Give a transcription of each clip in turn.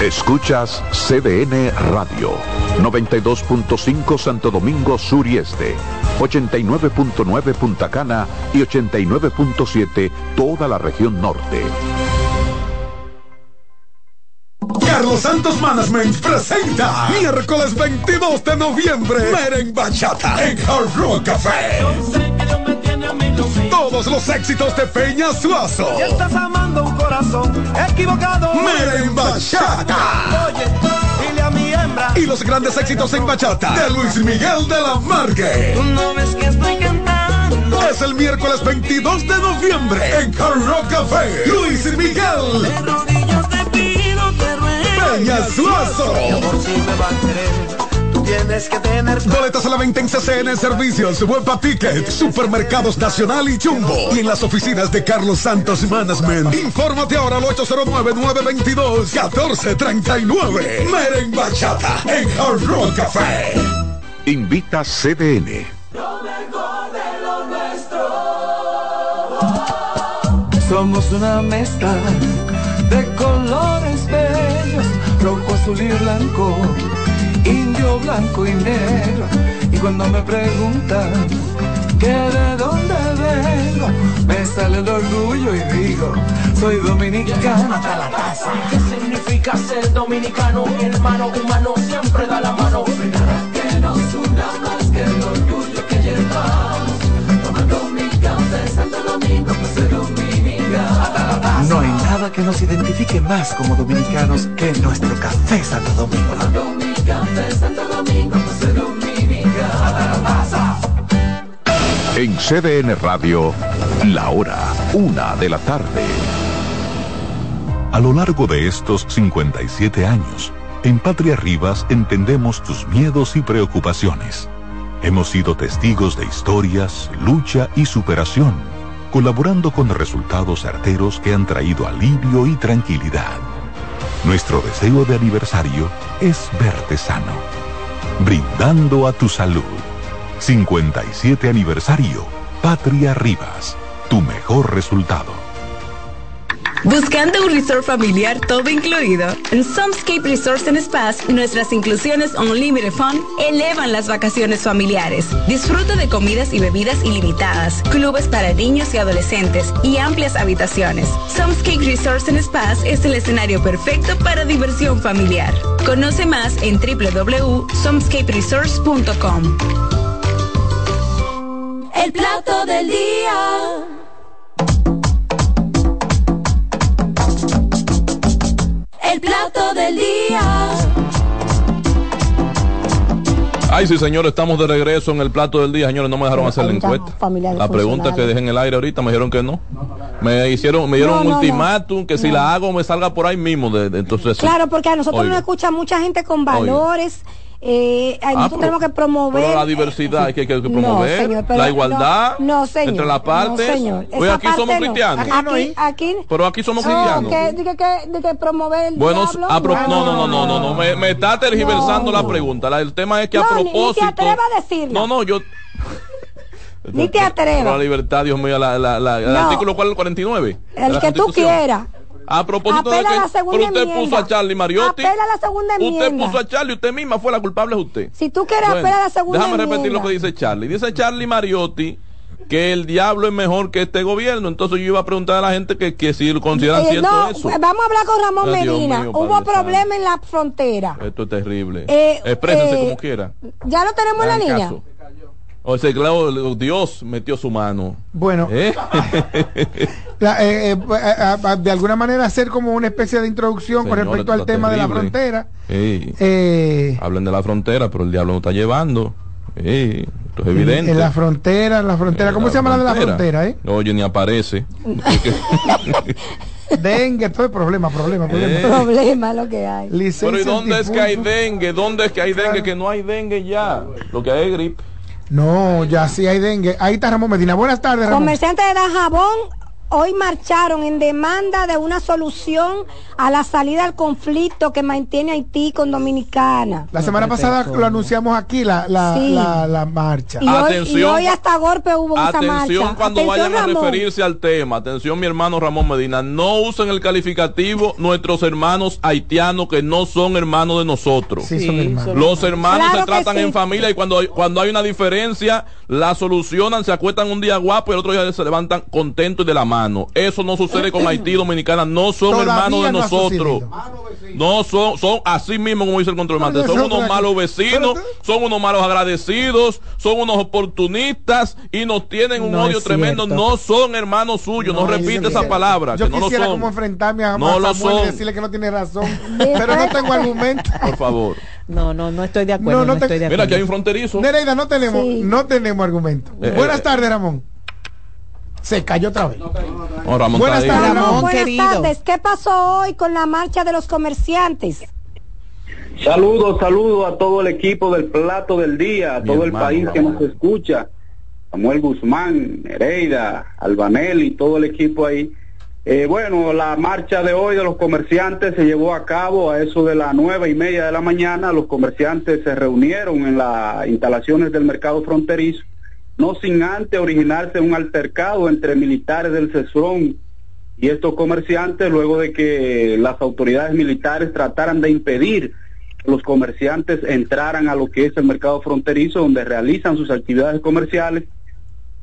Escuchas CDN Radio, 92.5 Santo Domingo Sur y Este, 89.9 Punta Cana y 89.7 toda la región norte. Carlos Santos Management presenta miércoles 22 de noviembre Meren Bachata en Hard Rock Café. Todos los éxitos de Peña Suazo. Estás amando corazón equivocado. Meren Bachata. Oye, dile a mi hembra. Y los grandes éxitos en bachata de Luis Miguel de la Margue. Tú no ves que estoy cantando. Es el miércoles 22 de noviembre en Hard Rock Café. Luis Miguel. De rodillas te pido, te ruego. Peña Suazo. Mi amor, si me va a querer, tú tienes que tener. Boletas a la venta en CCN Servicios, Huepa Ticket, Supermercados Nacional y Jumbo. Y en las oficinas de Carlos Santos Management. Infórmate ahora al 809-922-1439. Meren Bachata en Hard Rock Café. Invita CDN. Somos una mezcla de colores bellos, rojo, azul y blanco, indio, blanco y negro. Y cuando me preguntan que de dónde vengo, me sale el orgullo y digo, soy dominicano hasta la casa. ¿Qué significa ser dominicano? Mi hermano humano siempre da la mano. Nada que nos una más que el orgullo que llevamos. Tomando mi café Santo Domingo, pues soy dominicano. No hay nada que nos identifique más como dominicanos que nuestro café Santo Domingo. Pues. En CDN Radio, la hora, una de la tarde. A lo largo de estos 57 años, en Patria Rivas entendemos tus miedos y preocupaciones. Hemos sido testigos de historias, lucha y superación, colaborando con resultados certeros que han traído alivio y tranquilidad. Nuestro deseo de aniversario es verte sano, brindando a tu salud. 57 aniversario, Patria Rivas, tu mejor resultado. Buscando un resort familiar todo incluido. En Somescape Resorts and nuestras inclusiones Unlimited Fun elevan las vacaciones familiares. Disfruta de comidas y bebidas ilimitadas, clubes para niños y adolescentes y amplias habitaciones. Somescape Resorts and Spas es el escenario perfecto para diversión familiar. Conoce más en www.somescaperesorts.com. El plato del día. El plato del día. Ay, sí, señor, estamos de regreso en el plato del día. Señores, no me dejaron hacer la encuesta. La pregunta que dejé en el aire ahorita me dijeron que no. Me hicieron, me dieron No, un no. ultimátum que si la hago me salga por ahí mismo. De, de- entonces, Claro, porque a nosotros Oiga. nos escucha mucha gente con valores. Eh, Ah, nosotros pero- tenemos que promover. Pero la diversidad hay que, que- que No, promover. señor, pero la igualdad no, no, señor, entre las no, partes. señor. Pues Esa aquí somos parte no. cristianos. Aquí, aquí, Pero aquí somos no, cristianos. que, de que, de que promover el Bueno, diablo. a pro- no, no, no, no, no, no, me, me está tergiversando la pregunta. La- el tema es que a No, ni- ni te propósito. atrevas a decirlo. No, no, yo. Ni te atrevas. la libertad, Dios mío, la, la, la- el No. artículo el 49. de El la que tú quieras. A propósito Apela de a la que segunda pero usted enmienda. puso a Charlie Mariotti. Apela a la segunda Usted enmienda. puso a Charlie, usted misma fue la culpable es usted. Si tú quieres Bueno, apelar a la segunda Déjame repetir enmienda. lo que dice Charlie. Dice Charlie Mariotti que el diablo es mejor que este gobierno. Entonces yo iba a preguntar a la gente que, que si consideran Eh, cierto no, eso. vamos a hablar con Ramón Ay, Medina. mío, Hubo problema en la frontera. Esto es terrible. Eh, Exprésense eh, como quiera. ¿Ya lo tenemos en la línea? caso. O sea, claro, Dios metió su mano. Bueno, ¿Eh? la- eh, eh, a- a- a- de alguna manera hacer como una especie de introducción con respecto al tema de la frontera. Ey. Eh, Hablen de la frontera, pero el diablo nos está llevando. Ey, esto es evidente. En la frontera, en la frontera. ¿Cómo se llama la de la frontera, eh? Oye, ni aparece. Dengue, todo es problema, problema, problema. Eh. Problema lo que hay. Pero ¿y dónde es que hay dengue? ¿Dónde es que hay dengue? Que no hay dengue ya. Lo que hay es gripe. No, ya sí hay dengue. Ahí está Ramón Medina. Buenas tardes, Ramón. Comerciante de Dajabón, hoy marcharon en demanda de una solución a la salida del conflicto que mantiene Haití con Dominicana. La semana pasada lo anunciamos aquí, la, la, Sí. la, la marcha. Y hoy, y Atención. hoy hasta golpe hubo esa marcha. Atención cuando Atención, vayan a referirse al tema. Atención, mi hermano Ramón Medina. No usen el calificativo nuestros hermanos haitianos que no son hermanos de nosotros. Sí, son hermanos. Los hermanos Claro se tratan sí. en familia y cuando, hay- cuando hay una diferencia, la solucionan, se acuestan un día guapo y el otro día se levantan contentos y de la mano. Eso no sucede con Haití Dominicana. No son Todavía hermanos de no nosotros. No son, son así mismo como dice el controlante. Son unos malos vecinos, son unos malos agradecidos, son unos oportunistas y nos tienen un No odio tremendo. No son hermanos suyos. No, No, repite yo esa palabra. Yo que no lo quisiera son. como enfrentarme a, No lo Samuel y son. decirle que no tiene razón, pero no tengo argumento. Por favor. No, no, no estoy de acuerdo. No, No, no te- estoy de Mira, acuerdo. aquí hay un fronterizo. Nereida, no tenemos, Sí. no tenemos argumento. Eh, Buenas eh, tardes, Ramón. Se cayó otra vez. Oh, Ramón Buenas tardes, Ramón, Ramón, buenas tardes. ¿Qué pasó hoy con la marcha de los comerciantes? Saludos, saludos a todo el equipo del Plato del Día, a Mi todo el país que nos escucha. Samuel Guzmán, Nereida, Albanel y todo el equipo ahí. Eh, bueno, la marcha de hoy de los comerciantes se llevó a cabo a eso de las nueve y media de la mañana. Los comerciantes se reunieron en las instalaciones del mercado fronterizo, no sin antes originarse un altercado entre militares del CESRON y estos comerciantes luego de que las autoridades militares trataran de impedir que los comerciantes entraran a lo que es el mercado fronterizo donde realizan sus actividades comerciales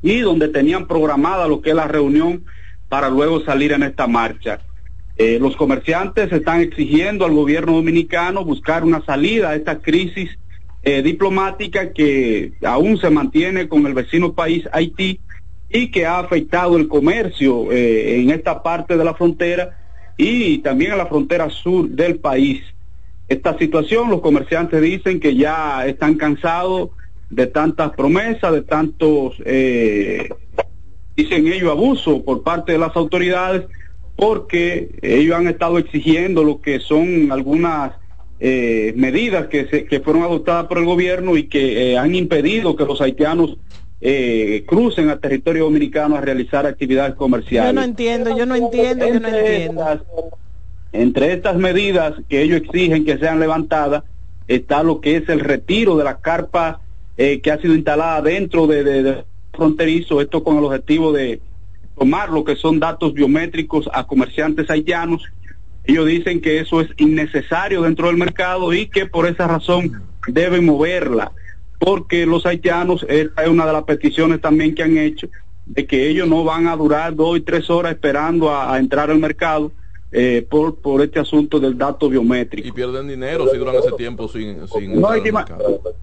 y donde tenían programada lo que es la reunión para luego salir en esta marcha. Eh, los comerciantes están exigiendo al gobierno dominicano buscar una salida a esta crisis eh, diplomática que aún se mantiene con el vecino país Haití y que ha afectado el comercio eh, en esta parte de la frontera y también en la frontera sur del país. Esta situación, los comerciantes dicen que ya están cansados de tantas promesas, de tantos, eh, dicen ellos, abusos por parte de las autoridades, porque ellos han estado exigiendo lo que son algunas eh, medidas que, se, que fueron adoptadas por el gobierno y que eh, han impedido que los haitianos eh, crucen al territorio dominicano a realizar actividades comerciales. Yo no entiendo, yo no entiendo, yo no entiendo. estas- entre estas medidas que ellos exigen que sean levantadas está lo que es el retiro de la carpa eh, que ha sido instalada dentro de, de- de fronterizo, esto con el objetivo de tomar lo que son datos biométricos a comerciantes haitianos. Ellos dicen que eso es innecesario dentro del mercado y que por esa razón deben moverla, porque los haitianos, esta es una de las peticiones también que han hecho, de que ellos no van a durar dos y tres horas esperando a, a entrar al mercado eh, por, por este asunto del dato biométrico. Y pierden dinero si duran ese tiempo sin, sin No, ima-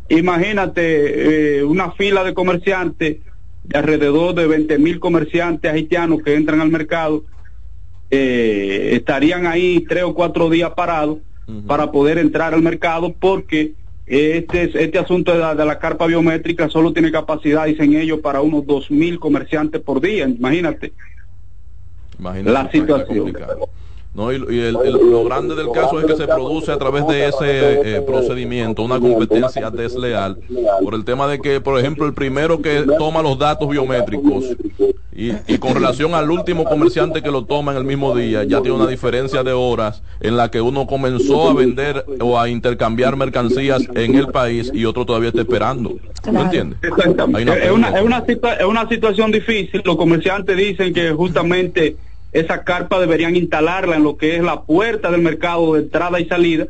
imagínate eh, una fila de comerciantes, de alrededor de 20 mil comerciantes haitianos que entran al mercado, eh, estarían ahí tres o cuatro días parados para poder entrar al mercado porque este, este asunto de la, de la carpa biométrica solo tiene capacidad, dicen ellos, para unos dos mil comerciantes por día, imagínate. Imagínate La situación. complicado. No, y, y el- el- lo grande del caso es que se produce a través de ese eh, procedimiento una competencia desleal por el tema de que, por ejemplo, el primero que toma los datos biométricos y, y con relación al último comerciante que lo toma en el mismo día, ya tiene una diferencia de horas en la que uno comenzó a vender o a intercambiar mercancías en el país y otro todavía está esperando. ¿Tú Claro. entiendes? Exactamente. Una es, una, es, una es una situación difícil. Los comerciantes dicen que justamente esa carpa deberían instalarla en lo que es la puerta del mercado de entrada y salida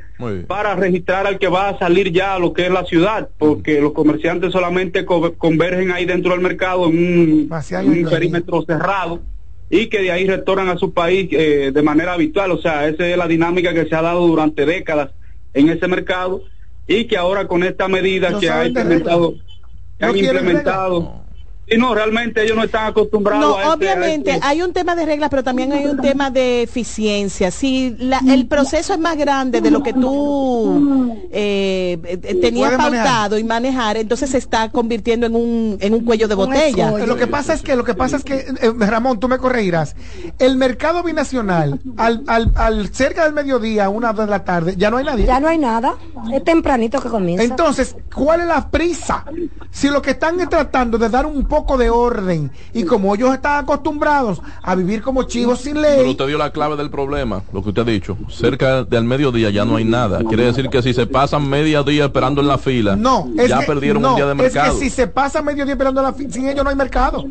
para registrar al que va a salir ya a lo que es la ciudad, porque los comerciantes solamente co- convergen ahí dentro del mercado en un, en perímetro cerrado y que de ahí retornan a su país eh, de manera habitual. O sea, esa es la dinámica que se ha dado durante décadas en ese mercado y que ahora con esta medida No que ha implementado, que No han implementado. Y no, realmente ellos no están acostumbrados No, a este- a obviamente este- hay un tema de reglas, pero también hay un tema de eficiencia. Si la- el proceso es más grande de lo que tú eh, eh, tenías manejar. pautado y manejar, entonces se está convirtiendo en un, en un cuello de botella. escollo. Lo que pasa es que, lo que pasa es que, eh, Ramón, tú me corregirás. El mercado binacional, al, al, al cerca del mediodía, una de la tarde, ya no hay nadie. Ya no hay nada. Es tempranito que comienza. Entonces, ¿cuál es la prisa? Si lo que están es tratando de dar un poco de orden. Y como ellos están acostumbrados a vivir como chivos sin ley. Pero usted dio la clave del problema, lo que usted ha dicho. Cerca del mediodía ya no hay nada. Quiere decir que si se pasan media día esperando en la fila, no, ya perdieron un día de mercado. Es que si se pasa medio día esperando en la fila, sin ellos no hay mercado.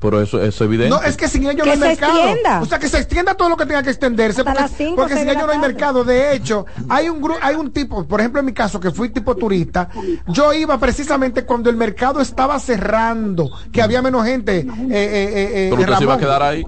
Pero eso es evidente. No, es que sin ellos no hay mercado. O sea, que se extienda todo lo que tenga que extenderse. porque, sin ellos no hay mercado. De hecho, hay un grupo, hay un tipo, por ejemplo, en mi caso, que fui tipo turista, yo iba precisamente cuando el mercado estaba cerrando, que había menos gente. Eh, eh, eh, Pero usted se iba a quedar ahí.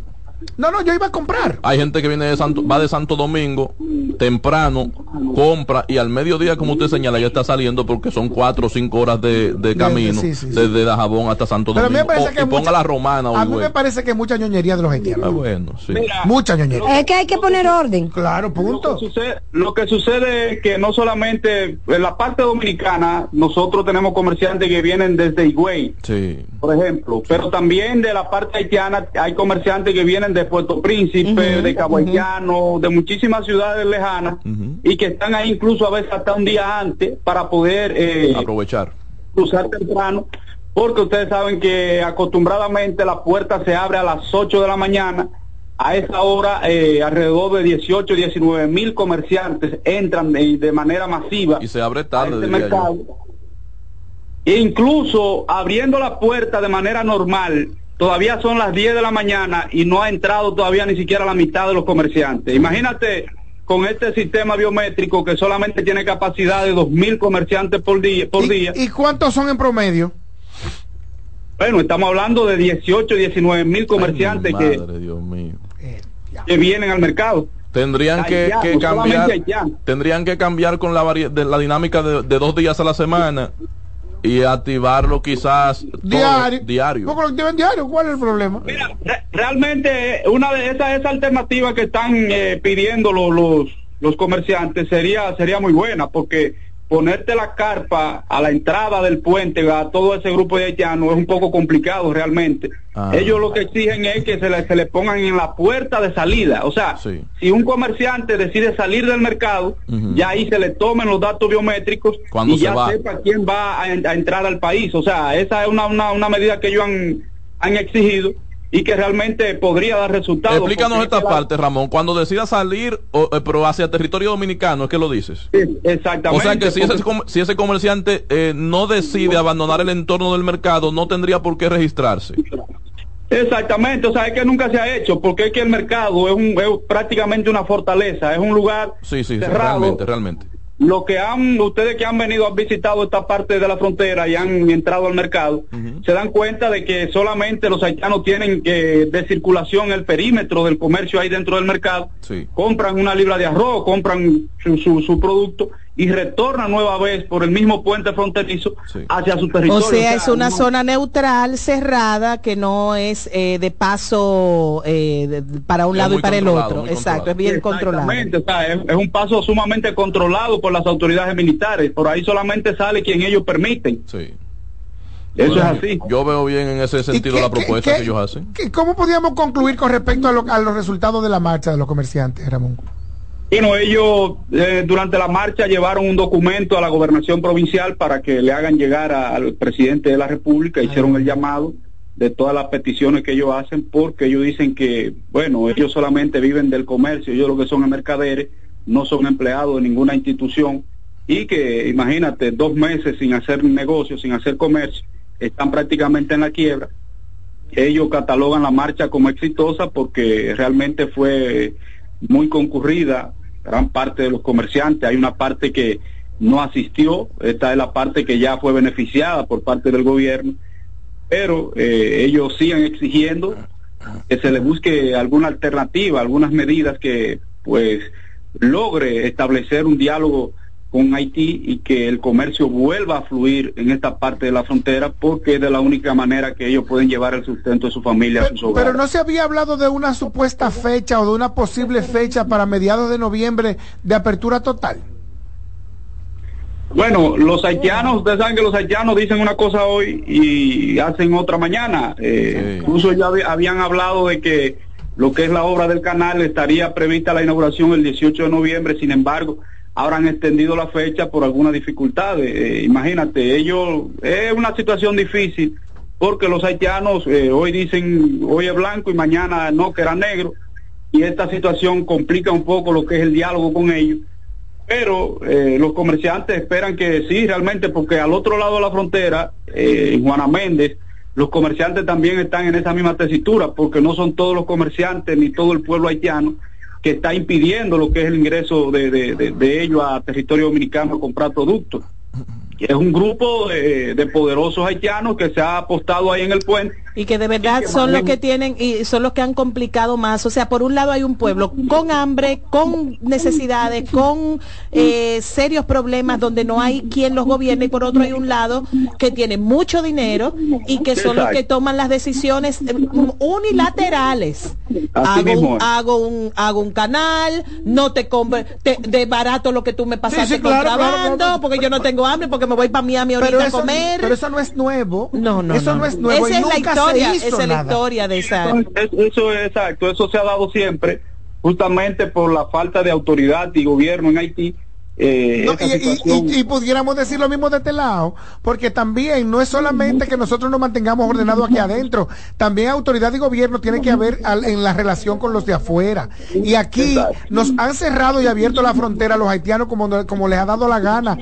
No, no, yo iba a comprar. Hay gente que viene de Santo, va de Santo Domingo temprano, compra y al mediodía, como usted señala, ya está saliendo porque son cuatro o cinco horas de, camino desde Dajabón hasta Santo Domingo. me parece que ponga la romana. A mí me parece que mucha ñoñería de los haitianos. Ah, bueno, sí. mucha ñoñería. Es que hay que poner orden. Claro, punto. Lo que, sucede, lo que sucede es que no solamente en la parte dominicana, nosotros tenemos comerciantes que vienen desde Higüey, sí. por ejemplo, pero también de la parte haitiana hay comerciantes que vienen de Puerto Príncipe, de Cabo de muchísimas ciudades lejanas y que están ahí incluso a veces hasta un día antes para poder eh, aprovechar. Cruzar temprano, porque ustedes saben que acostumbradamente la puerta se abre a las 8 de la mañana. A esa hora, eh, alrededor de 18, 19 mil comerciantes entran de, manera masiva. Y se abre tarde. Este mercado. E incluso abriendo la puerta de manera normal, todavía son las 10 de la mañana y no ha entrado todavía ni siquiera la mitad de los comerciantes. Imagínate con este sistema biométrico que solamente tiene capacidad de 2.000 comerciantes por día. Por ¿Y, día. ¿Y cuántos son en promedio? Bueno, estamos hablando de 18, 19 mil comerciantes que, que vienen al mercado. Tendrían que, cambiar, tendrían que cambiar con la, de, la dinámica de, de dos días a la semana y activarlo quizás diario. diario. diario, ¿cuál es el problema? Mira, realmente una de esas esa alternativas que están eh, pidiendo los, los, los comerciantes sería sería muy buena porque ponerte la carpa a la entrada del puente a todo ese grupo de haitianos es un poco complicado realmente. Ah. Ellos lo que exigen es que se le, se le pongan en la puerta de salida. O sea, si un comerciante decide salir del mercado, ya ahí se le tomen los datos biométricos y ya sepa quién va a, entrar al país. O sea, esa es una, una, una medida que ellos han, han exigido y que realmente podría dar resultados. Explícanos esta parte, Ramón. Cuando decida salir, eh, pero hacia territorio dominicano, ¿es que lo dices? Sí, exactamente. O sea que si ese, si ese comerciante eh, no decide abandonar el entorno del mercado, no tendría por qué registrarse. Exactamente, o sea, es que nunca se ha hecho, porque es que el mercado es, un, es prácticamente una fortaleza, es un lugar sí, sí, realmente, realmente lo que han, ustedes que han venido, han visitado esta parte de la frontera y han entrado al mercado, se dan cuenta de que solamente los haitianos tienen que de circulación el perímetro del comercio ahí dentro del mercado, compran una libra de arroz, compran su, su, su producto y retorna nueva vez por el mismo puente fronterizo hacia su territorio. O sea, es una zona neutral, cerrada, que no es eh, de paso eh, para un lado y para el otro. Exacto, es bien controlado. O sea, es, un paso sumamente controlado por las autoridades militares. Por ahí solamente sale quien ellos permiten. Sí. Eso es así. Yo veo bien en ese sentido la propuesta que ellos hacen. ¿Cómo podríamos concluir con respecto a, a los resultados de la marcha de los comerciantes, Ramón? Bueno, ellos eh, durante la marcha llevaron un documento a la gobernación provincial para que le hagan llegar al presidente de la República, hicieron el llamado de todas las peticiones que ellos hacen, porque ellos dicen que, bueno, ellos solamente viven del comercio, ellos lo que son mercaderes, no son empleados de ninguna institución, y que, imagínate, dos meses sin hacer negocio, sin hacer comercio, están prácticamente en la quiebra. Ellos catalogan la marcha como exitosa porque realmente fue muy concurrida, gran parte de los comerciantes, hay una parte que no asistió, esta es la parte que ya fue beneficiada por parte del gobierno, pero eh, ellos siguen exigiendo que se les busque alguna alternativa, algunas medidas que pues logre establecer un diálogo con Haití y que el comercio vuelva a fluir en esta parte de la frontera porque es de la única manera que ellos pueden llevar el sustento de su familia pero, a sus hogares. Pero no se había hablado de una supuesta fecha o de una posible fecha para mediados de noviembre de apertura total. Bueno, los haitianos, ustedes saben que los haitianos dicen una cosa hoy y hacen otra mañana. Eh, incluso ya habían hablado de que lo que es la obra del canal estaría prevista la inauguración el 18 de noviembre, sin embargo, ahora han extendido la fecha por algunas dificultades. Eh, imagínate, ellos, es una situación difícil porque los haitianos eh, hoy dicen, hoy es blanco y mañana no, que era negro, y esta situación complica un poco lo que es el diálogo con ellos. Pero eh, los comerciantes esperan que sí, realmente, porque al otro lado de la frontera, eh, en Juana Méndez, los comerciantes también están en esa misma tesitura, porque no son todos los comerciantes ni todo el pueblo haitiano que está impidiendo lo que es el ingreso de, de ellos a territorio dominicano a comprar productos es un grupo de, poderosos haitianos que se ha apostado ahí en el puente. Y que de verdad son los que tienen y son los que han complicado más. O sea, por un lado hay un pueblo con hambre, con necesidades, con eh, serios problemas donde no hay quien los gobierne y por otro hay un lado que tiene mucho dinero y que son los que toman las decisiones eh, unilaterales. hago, un, hago un hago un canal, no te compro de barato lo que tú me pasaste sí, porque yo no tengo hambre porque me voy para Miami ahorita a comer. Pero eso no es nuevo. No, no. Eso no, es nuevo. Esa es la historia, esa es la historia de esa. Eso, es exacto, eso se ha dado siempre, justamente por la falta de autoridad y gobierno en Haití eh, y, pudiéramos decir lo mismo de este lado, porque también no es solamente que nosotros nos mantengamos ordenados aquí adentro, también autoridad y gobierno tiene que haber en la relación con los de afuera. Y aquí nos han cerrado y abierto la frontera a los haitianos como, como les ha dado la gana.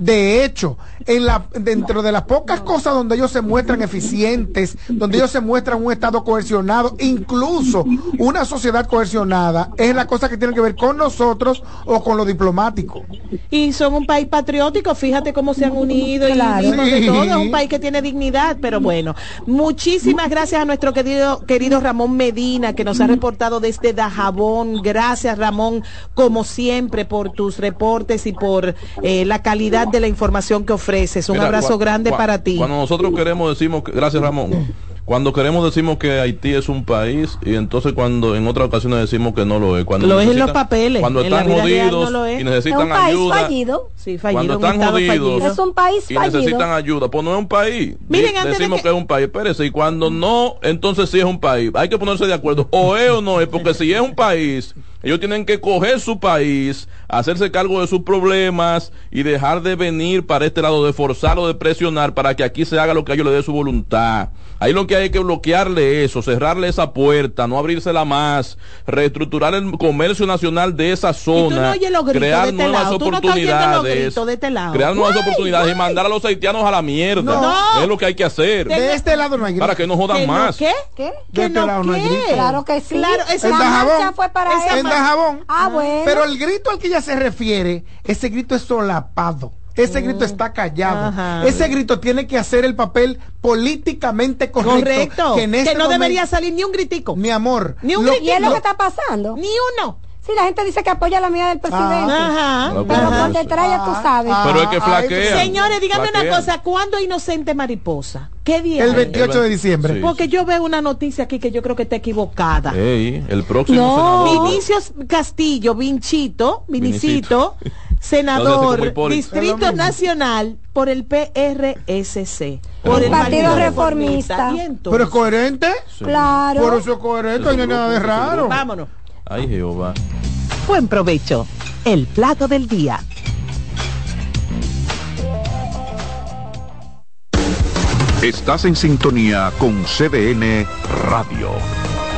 De hecho, en la, dentro de las pocas cosas donde ellos se muestran eficientes, donde ellos se muestran un Estado coercionado, incluso una sociedad coercionada, es la cosa que tiene que ver con nosotros o con lo diplomático. Y son un país patriótico, fíjate cómo se han unido y de todo, es un país que tiene dignidad, pero bueno, muchísimas gracias a nuestro querido, querido Ramón Medina que nos ha reportado desde Dajabón. Gracias Ramón, como siempre, por tus reportes y por eh, la calidad de la información que ofreces. Un abrazo grande para ti. Cuando nosotros queremos decimos, gracias Ramón. Cuando queremos decimos que Haití es un país y entonces cuando en otras ocasiones decimos que no lo es. Cuando lo es en los papeles. Cuando están jodidos y necesitan es un país ayuda. Fallido. Sí, fallido, cuando están jodidos es un país y necesitan ayuda. Pues no es un país. Miren, decimos que... es un país. Espérese, y cuando no, entonces sí es un país. Hay que ponerse de acuerdo. O es o no es, porque si es un país ellos tienen que coger su país, hacerse cargo de sus problemas y dejar de venir para este lado, de forzarlo, de presionar para que aquí se haga lo que a ellos les dé su voluntad. Ahí lo que hay que bloquearle eso, cerrarle esa puerta, no abrírsela más, reestructurar el comercio nacional de esa zona, crear nuevas oportunidades, crear nuevas oportunidades y mandar a los haitianos a la mierda. Es lo que hay que hacer. De este lado no hay Para que no jodan más. ¿Qué? ¿Qué? De este lado no hay grito. Claro que sí. Claro, esa marcha fue para. Ah, bueno. Pero el grito al que ella se refiere, ese grito es solapado. Ese mm. grito está callado. Ese grito tiene que hacer el papel políticamente correcto. Que, este no debería salir ni un gritico. Mi amor. Ni un gritico. ¿Y es lo que está pasando? Ni uno. Sí, la gente dice que apoya la medida del presidente. Ajá. Pero por detrás ya tú sabes. Pero es que flaquea. Señores, dígame una cosa. ¿Cuándo Inocente Mariposa? ¿Qué día? El 28 de diciembre. Porque yo veo una noticia aquí que yo creo que está equivocada. el próximo no. Vinicius Castillo, Vinchito, Vinicito, senador, Distrito Nacional por el PRSC. Por el, Partido, Reformista. ¿Pero es coherente? Claro. Por eso es coherente, no hay nada de raro. Vámonos. Ay, Jehová. Buen provecho. El plato del día. Estás en sintonía con CDN Radio.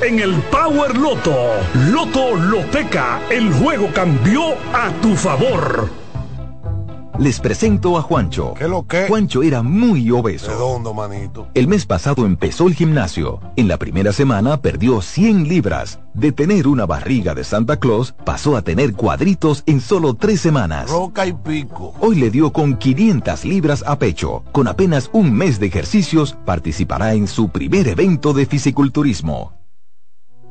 en el Power Loto. Loto Loteca, el juego cambió a tu favor. Les presento a Juancho. ¿Qué lo que? Juancho era muy obeso. Redondo, manito. El mes pasado empezó el gimnasio. En la primera semana perdió 100 libras. De tener una barriga de Santa Claus, pasó a tener cuadritos en solo tres semanas. Roca y pico. Hoy le dio con 500 libras a pecho. Con apenas un mes de ejercicios, participará en su primer evento de fisiculturismo.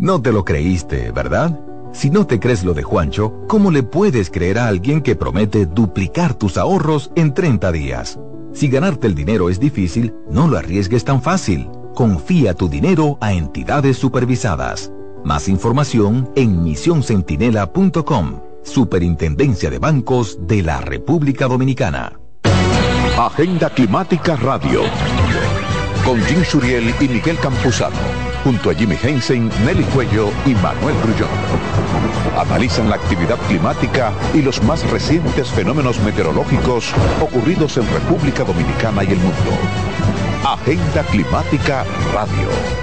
No te lo creíste, ¿verdad? Si no te crees lo de Juancho, ¿cómo le puedes creer a alguien que promete duplicar tus ahorros en 30 días? Si ganarte el dinero es difícil, no lo arriesgues tan fácil. Confía tu dinero a entidades supervisadas. Más información en misioncentinela.com. Superintendencia de Bancos de la República Dominicana. Agenda Climática Radio. Con Jim Suriel y Miguel Campuzano. Junto a Jimmy Hensen, Nelly Cuello y Manuel Grullón. Analizan la actividad climática y los más recientes fenómenos meteorológicos ocurridos en República Dominicana y el mundo. Agenda Climática Radio.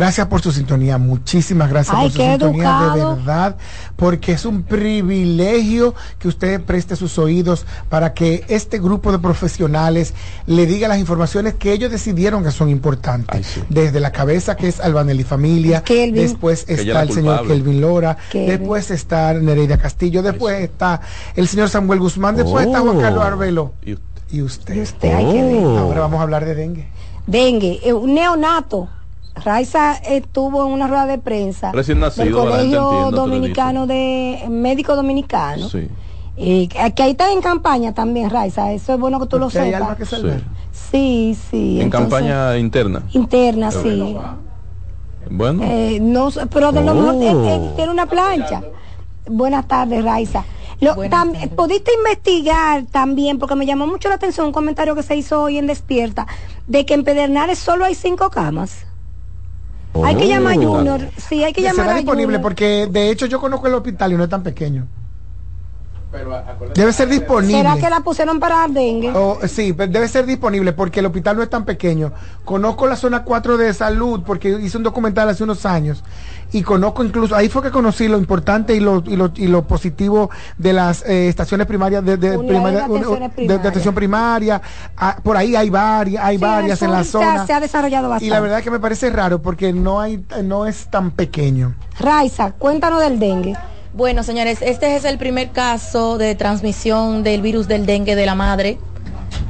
Gracias por su sintonía, muchísimas gracias por su sintonía de verdad, porque es un privilegio que usted preste sus oídos para que este grupo de profesionales le diga las informaciones que ellos decidieron que son importantes. Desde la cabeza que es Albanelli Familia, después está el señor Kelvin Lora, después está Nereida Castillo, después está el señor Samuel Guzmán, después está Juan Carlos Oh. Arbelo. Y usted. usted, hay que ver. Ahora vamos a hablar de dengue. Dengue, eh, un neonato. Raiza estuvo en una rueda de prensa Recién nacido, del Colegio Dominicano de Médico Dominicano. Sí. Y que que ahí está en campaña también, Raiza. Eso es bueno que tú lo hay sepas. algo que salvar. Sí, sí. En entonces, campaña interna. interna, sí. Bueno. Eh, no, pero de lo mejor Oh. eh, eh, tiene una plancha. Buenas tardes, Raiza. Lo, tam- ¿Pudiste investigar también, porque me llamó mucho la atención un comentario que se hizo hoy en Despierta, de que en Pedernales solo hay cinco camas? Hay que llamar a Oh. Junior, sí, hay que llamar Será a disponible Junior. porque de hecho yo conozco el hospital y no es tan pequeño. Debe ser disponible. ¿Será que la pusieron para dengue? Oh, sí, pero debe ser disponible porque el hospital no es tan pequeño. Conozco la zona 4 de salud porque hice un documental hace unos años y conozco incluso, ahí fue que conocí lo importante y lo, y lo, y lo positivo de las eh, estaciones primarias de, de, primaria- de atenciones de- de primarias. atención primaria. Ah, por ahí hay varias, hay Sí, varias en la zona. se ha desarrollado bastante. Y la verdad es que me parece raro porque no hay, no es tan pequeño. Raiza, cuéntanos del dengue. Bueno, señores, este es el primer caso de transmisión del virus del dengue de la madre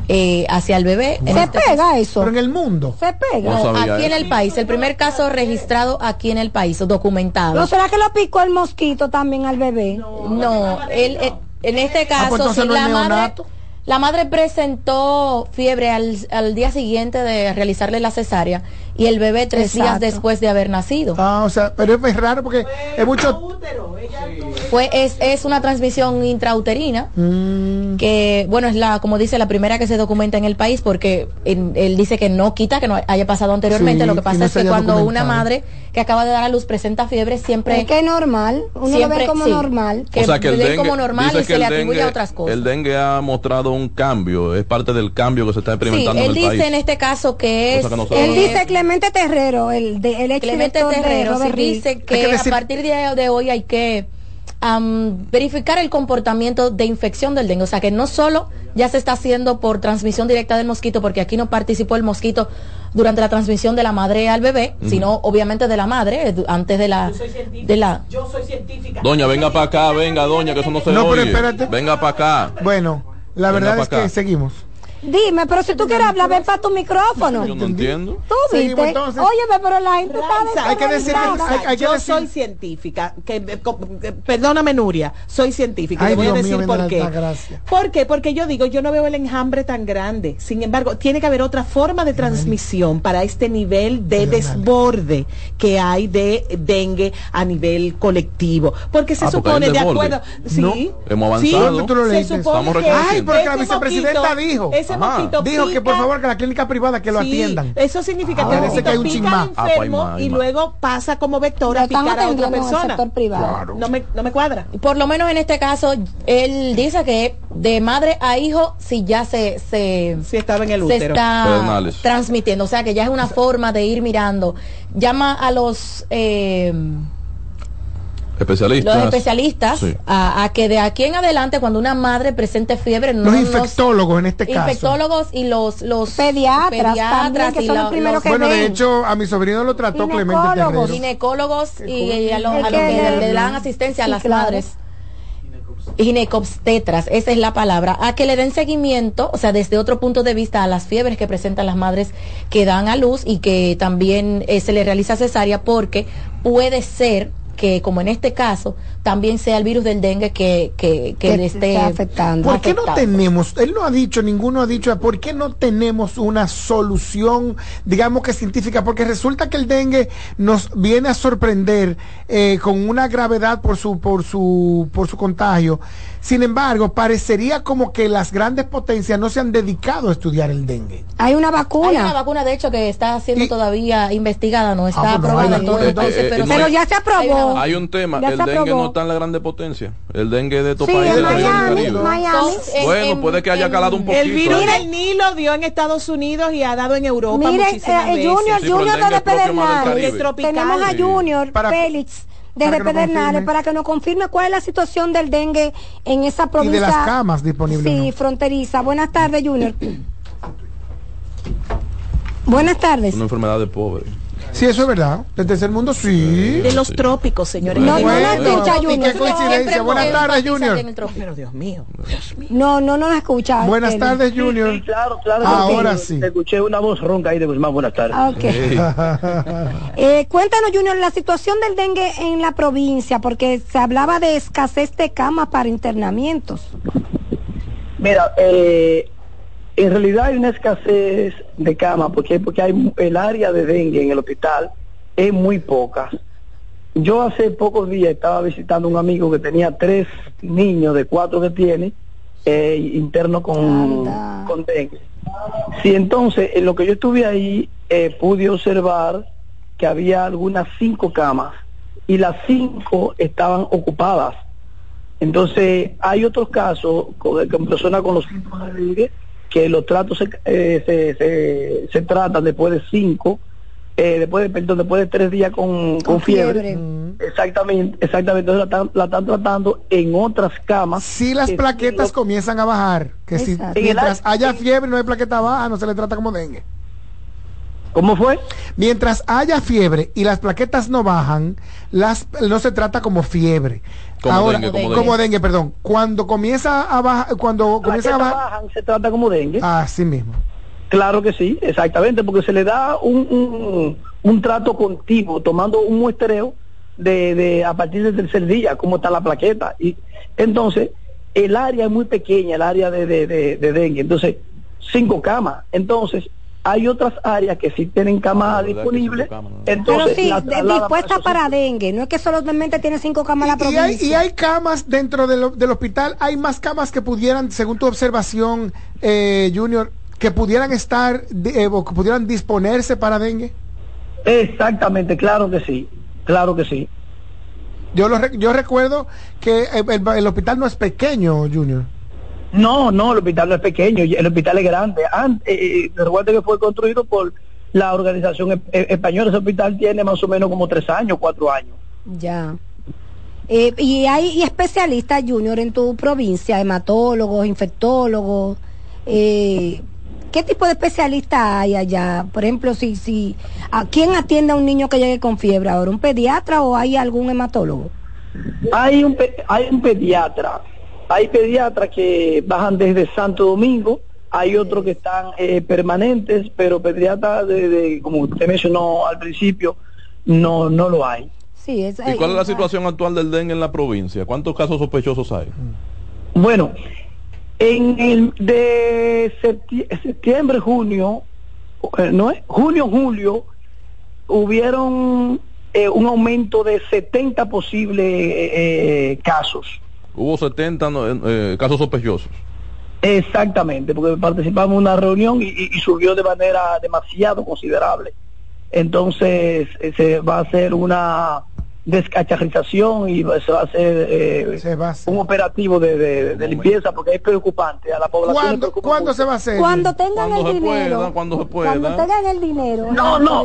eh, hacia el bebé. ¿Se pega eso? Pero en el mundo. Se pega. No, aquí en el país, el primer caso registrado aquí en el país, documentado. ¿No será que lo picó el mosquito también al bebé? No, él, eh, en este Ah, pues caso, es la, madre, la madre presentó fiebre al, al día siguiente de realizarle la cesárea y el bebé tres días después de haber nacido. Ah, o sea, pero es raro porque es mucho. Fue, es, es una transmisión intrauterina Mm. que, bueno, es la, como dice, la primera que se documenta en el país porque en- él dice que no quita que no haya pasado anteriormente. Sí, Lo que pasa no es que cuando una madre que acaba de dar a luz presenta fiebre, siempre... Es que es normal, uno lo ve como normal. Que, o sea que el dengue, como normal dice y que se el le atribuye dengue- a otras cosas. El dengue ha mostrado un cambio, es parte del cambio que se está Sí, experimentando él en el dice país. en este caso que es... Que no sabemos. Él dice Clemente Terrero, el, de, el ex Clemente director de Terrero sí dice que, a partir de, de hoy hay que am, verificar el comportamiento de infección del dengue. O sea que no solo ya se está haciendo por transmisión directa del mosquito, porque aquí no participó el mosquito durante la transmisión de la madre al bebé, sino obviamente de la madre, eh, antes de la... De la Yo soy científica. Doña, venga para acá, venga, doña, que eso no se No, pero espérate. Venga para acá. Bueno, la Venga verdad es que seguimos. Dime, pero si tú quieres hablar, ven para tu micrófono. Yo no entiendo. Tú viste. entonces. Óyeme, pero la gente está Hay que decir que- hay- hay que yo decir- soy científica, que, eh, co- eh, perdóname Nuria, soy científica. Ay, Te voy Dios a mío, decir ven por qué. ¿Por qué? Porque yo digo, yo no veo el enjambre tan grande. Sin embargo, tiene que haber otra forma de transmisión para este nivel de desborde que hay de dengue a nivel colectivo. Porque se Ah, supone, de acuerdo, sí, No, hemos sí, avanzado. ¿Dónde tú lo se supone Estamos que. Ay, porque la vicepresidenta mosquito- dijo. Ese mosquito Dijo que por favor que la clínica privada que lo atiendan. Eso significa que, el que hay un pica al enfermo y luego pasa como vector a picar a otra persona. No, me, no me cuadra. Por lo menos en este caso, él dice que de madre a hijo, si ya se, se, estaba en el útero. está transmitiendo. O sea que ya es una forma de ir mirando. Llama a los... Eh, especialistas. Los especialistas a, que de aquí en adelante cuando una madre presente fiebre los infectólogos en este caso. infectólogos y los los pediatras, también, que son los primeros que bueno de hecho a mi sobrino lo trató Clemente Terrero ginecólogos. Y, a los, que, le, dan asistencia a las madres. Ginecobstetras, esa es la palabra, a que le den seguimiento, o sea, desde otro punto de vista a las fiebres que presentan las madres que dan a luz y que también eh, se le realiza cesárea porque puede ser que, como en este caso, también sea el virus del dengue que, que, que, le esté afectando. ¿Por qué no tenemos, él no ha dicho, ninguno ha dicho, ¿por qué no tenemos una solución, digamos que científica? Porque resulta que el dengue nos viene a sorprender eh, con una gravedad por su, por su, por su contagio sin embargo, parecería como que las grandes potencias no se han dedicado a estudiar el dengue. Hay una vacuna. Hay una vacuna, de hecho, que está siendo todavía investigada, no está ah, aprobada en todo el país. pero, ya se aprobó. Hay un tema, el dengue no está en la grande potencia. El dengue de estos países de la Miami, Miami. bueno, puede que haya calado un poquito. El virus del Nilo dio en Estados Unidos y ha dado en Europa Mire, muchísimas eh, Junior, Junior de Pedernal. Tenemos a Junior Félix desde Pedernales para que nos confirme cuál es la situación del dengue en esa provincia. Y de las camas disponibles. Sí, fronteriza. Buenas tardes, Junior. Buenas tardes. Una enfermedad de pobre. Sí, eso es verdad. Del tercer mundo, sí. De los trópicos, señores. No, no, no escucha, Junior. Qué coincidencia. Buenas tardes, Junior. Pero Dios mío, Dios mío. No, no, no la escucha. Buenas tardes, Junior. Sí, claro, claro. Ahora sí. Escuché una voz ronca ahí de Guzmán. Buenas tardes. Ok. eh, cuéntanos, Junior, la situación del dengue en la provincia, porque se hablaba de escasez de camas para internamientos. Mira, eh, en realidad hay una escasez de cama porque, porque hay el área de dengue en el hospital es muy poca. Yo hace pocos días estaba visitando un amigo que tenía tres niños de cuatro que tiene eh, interno con, con dengue. Sí, entonces en lo que yo estuve ahí eh, pude observar que había algunas cinco camas y las cinco estaban ocupadas. Entonces hay otros casos con, con personas con los síntomas de dengue que los tratos se, eh, se, se, tratan después de cinco, eh, después, de, perdón, después de tres días con, con, fiebre. Exactamente, exactamente. Entonces la, están tratando en otras camas. Si las plaquetas comienzan a bajar, que si mientras haya fiebre no hay plaqueta baja, no se le trata como dengue. ¿Cómo fue? Mientras haya fiebre y las plaquetas no bajan, las no se trata como fiebre. Como dengue, como, dengue. perdón. Cuando comienza a bajar, cuando comienza a bajar, se trata como dengue. Así mismo. Claro que sí, exactamente, porque se le da un, un, trato continuo, tomando un muestreo de, de a partir del tercer día, cómo está la plaqueta. Y entonces, el área es muy pequeña, el área de, de, de dengue. Entonces, cinco camas. Entonces, hay otras áreas que sí tienen camas disponibles. Entonces, Pero sí, dispuestas para dengue, no es que solamente tiene cinco camas la provincia. Y hay, y hay camas dentro del hospital, hay más camas que pudieran, según tu observación, eh, Junior, que pudieran estar, eh, o que pudieran disponerse para dengue. Exactamente, claro que sí, claro que sí. Yo, lo, yo recuerdo que el hospital no es pequeño, Junior. No, no, el hospital no es pequeño, el hospital es grande. Antes, eh, eh recuerdo que fue construido por la organización española. Ese hospital tiene más o menos como tres años, cuatro años. Ya. Eh, y hay especialistas, Junior, en tu provincia, hematólogos, infectólogos. Eh, ¿Qué tipo de especialistas hay allá? Por ejemplo, si, si, ¿a quién atiende a un niño que llegue con fiebre ahora? ¿Un pediatra o hay algún hematólogo? Hay un, hay un pediatra hay pediatras que bajan desde Santo Domingo, hay otros que están eh, permanentes, pero pediatras, de, como usted mencionó al principio, no, no lo hay. Sí, es, ¿Y cuál es la situación actual del dengue en la provincia? ¿Cuántos casos sospechosos hay? Bueno, en el de septiembre, junio, eh, no es junio, julio, hubieron eh, un aumento de 70 posibles casos. Hubo 70 eh, casos sospechosos. Exactamente, porque participamos en una reunión y, subió de manera demasiado considerable. Entonces se va a hacer una descacharización y se va a hacer, eh, un operativo de, limpieza porque es preocupante a la población. ¿Cuándo, se va a hacer? Cuando tengan el dinero. cuando se pueda. Cuando tengan el dinero. No, no.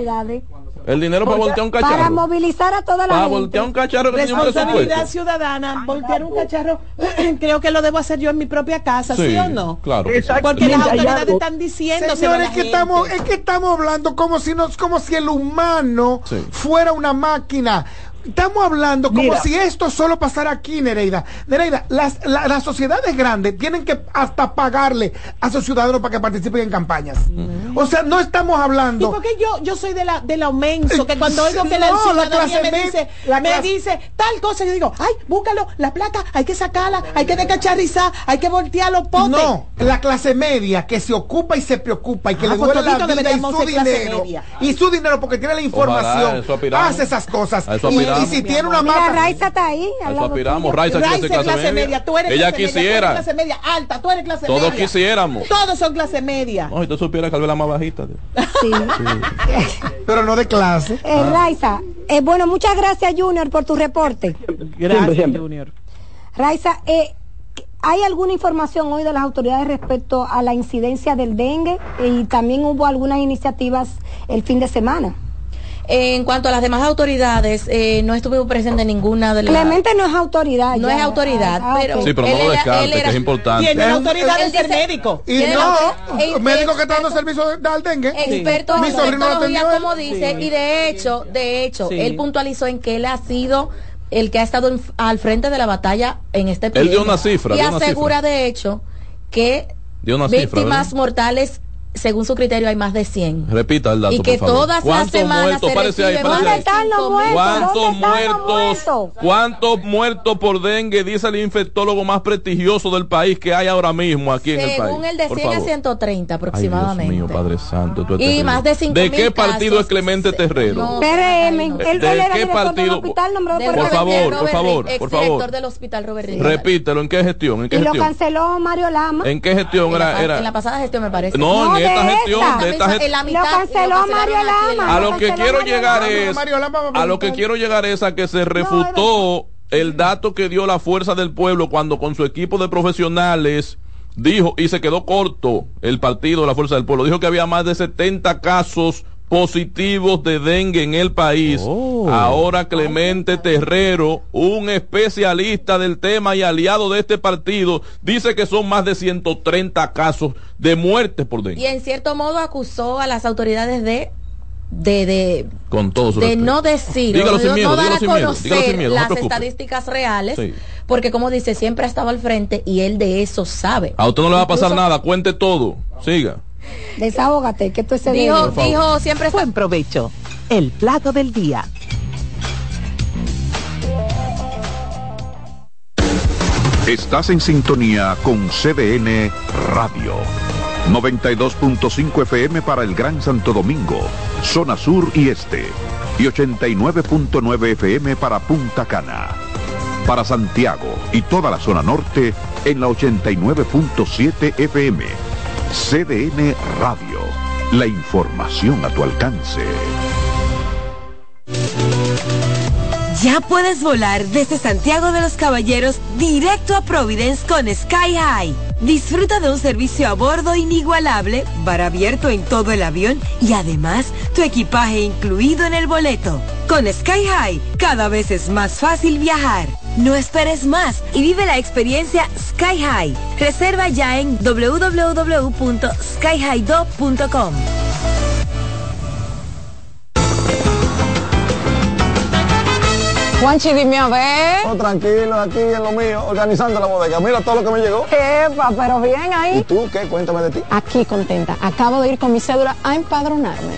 El dinero para voltear un cacharro. Para movilizar a toda la para gente. voltear un cacharro que Responsabilidad ciudadana, voltear un cacharro, creo que lo debo hacer yo en mi propia casa, ¿sí, o no? Claro. Porque las autoridades están diciendo. Señores, es que estamos, es que estamos hablando como si nos, como si el humano fuera una máquina. Estamos hablando como si esto solo pasara aquí, Nereida. Nereida, las, las sociedades grandes tienen que hasta pagarle a sus ciudadanos para que participen en campañas. O sea, no estamos hablando. ¿Y porque yo, yo soy de la, de la menso, que cuando oigo que la ciudadanía me dice, me dice tal cosa, yo digo, ay, búscalo, la placa, hay que sacarla, hay que decacharrizar, hay que voltear los potes. No, la clase media que se ocupa y se preocupa y que le pues duele la vida y su dinero. Y su dinero porque tiene la información. hace esas cosas. Y si tiene una mata. Raiza está ahí. Eso aspiramos. Raiza, Raiza clase, clase media. Tú eres Ella clase quisiera. Media, clase media alta. Tú eres clase Todos media. Todos quisiéramos. Todos son clase media. No, si tú supieras que la más bajita. Sí. Pero no de clase. Eh, Raiza, eh, bueno, muchas gracias, Junior, por tu reporte. Gracias, Junior. Raiza, eh, ¿Hay alguna información hoy de las autoridades respecto a la incidencia del dengue? Y también hubo algunas iniciativas el fin de semana. En cuanto a las demás autoridades, eh, no estuvo presente ninguna de las... Clemente no es autoridad. No es autoridad, ah, pero... Sí, pero no lo descarte, que es importante. Tiene la autoridad de ser médico. Y no, médico que está dando servicio de dengue. Experto en tecnología, como dice, y de hecho, de hecho, él puntualizó en que él ha sido el que ha estado al frente de la batalla en este país. Él dio una cifra. Y asegura, de hecho, que víctimas mortales según su criterio hay más de 100. Repita el dato, Y que todas las semanas muertos? se ahí, ¿Dónde están los muertos? ¿Cuántos muertos? ¿Cuántos muertos por dengue dice el infectólogo más prestigioso del país que hay ahora mismo aquí en el país? Según el de 100 a 130 aproximadamente. Ay, Dios mío, Padre Santo. y más de 5 ¿De qué partido es Clemente Terrero? No, PRM. ¿De, ¿De qué partido? Hospital, por, favor, por favor, por favor. del hospital Robert Repítelo, ¿en qué gestión? ¿En qué y gestión? lo canceló Mario Lama. ¿En qué gestión era? En la pasada gestión me parece. No, en esta gestión lo canceló Mario Lama. A lo que quiero llegar es a lo que quiero llegar es a que se refutó el dato que dio la fuerza del pueblo cuando con su equipo de profesionales dijo y se quedó corto el partido de la fuerza del pueblo. Dijo que había más de 70 casos positivos de dengue en el país. Oh. Ahora Clemente Terrero, un especialista del tema y aliado de este partido, dice que son más de 130 casos de muerte por dengue. Y en cierto modo acusó a las autoridades de de, de, Con de no decir, no, dar a conocer las estadísticas reales, porque como dice, siempre ha estado al frente y él de eso sabe. A usted no le va a pasar nada, cuente todo, siga. Desahógate, que esto se dijo, dijo siempre buen provecho. El plato del día. Estás en sintonía con CDN Radio. 92.5 FM para el Gran Santo Domingo, zona sur y este. Y 89.9 FM para Punta Cana. Para Santiago y toda la zona norte en la 89.7 FM CDN Radio. La información a tu alcance. Ya puedes volar desde Santiago de los Caballeros directo a Providence con Sky High. Disfruta de un servicio a bordo inigualable, bar abierto en todo el avión y además tu equipaje incluido en el boleto. Con Sky High, cada vez es más fácil viajar. No esperes más y vive la experiencia Sky High. Reserva ya en www.skyhighdo.com. Juanchi, dime a ver. Oh, tranquilo, aquí en lo mío, organizando la bodega. Mira todo lo que me llegó. Epa, pero bien ahí. ¿Y tú qué? Cuéntame de ti. Aquí contenta. Acabo de ir con mi cédula a empadronarme.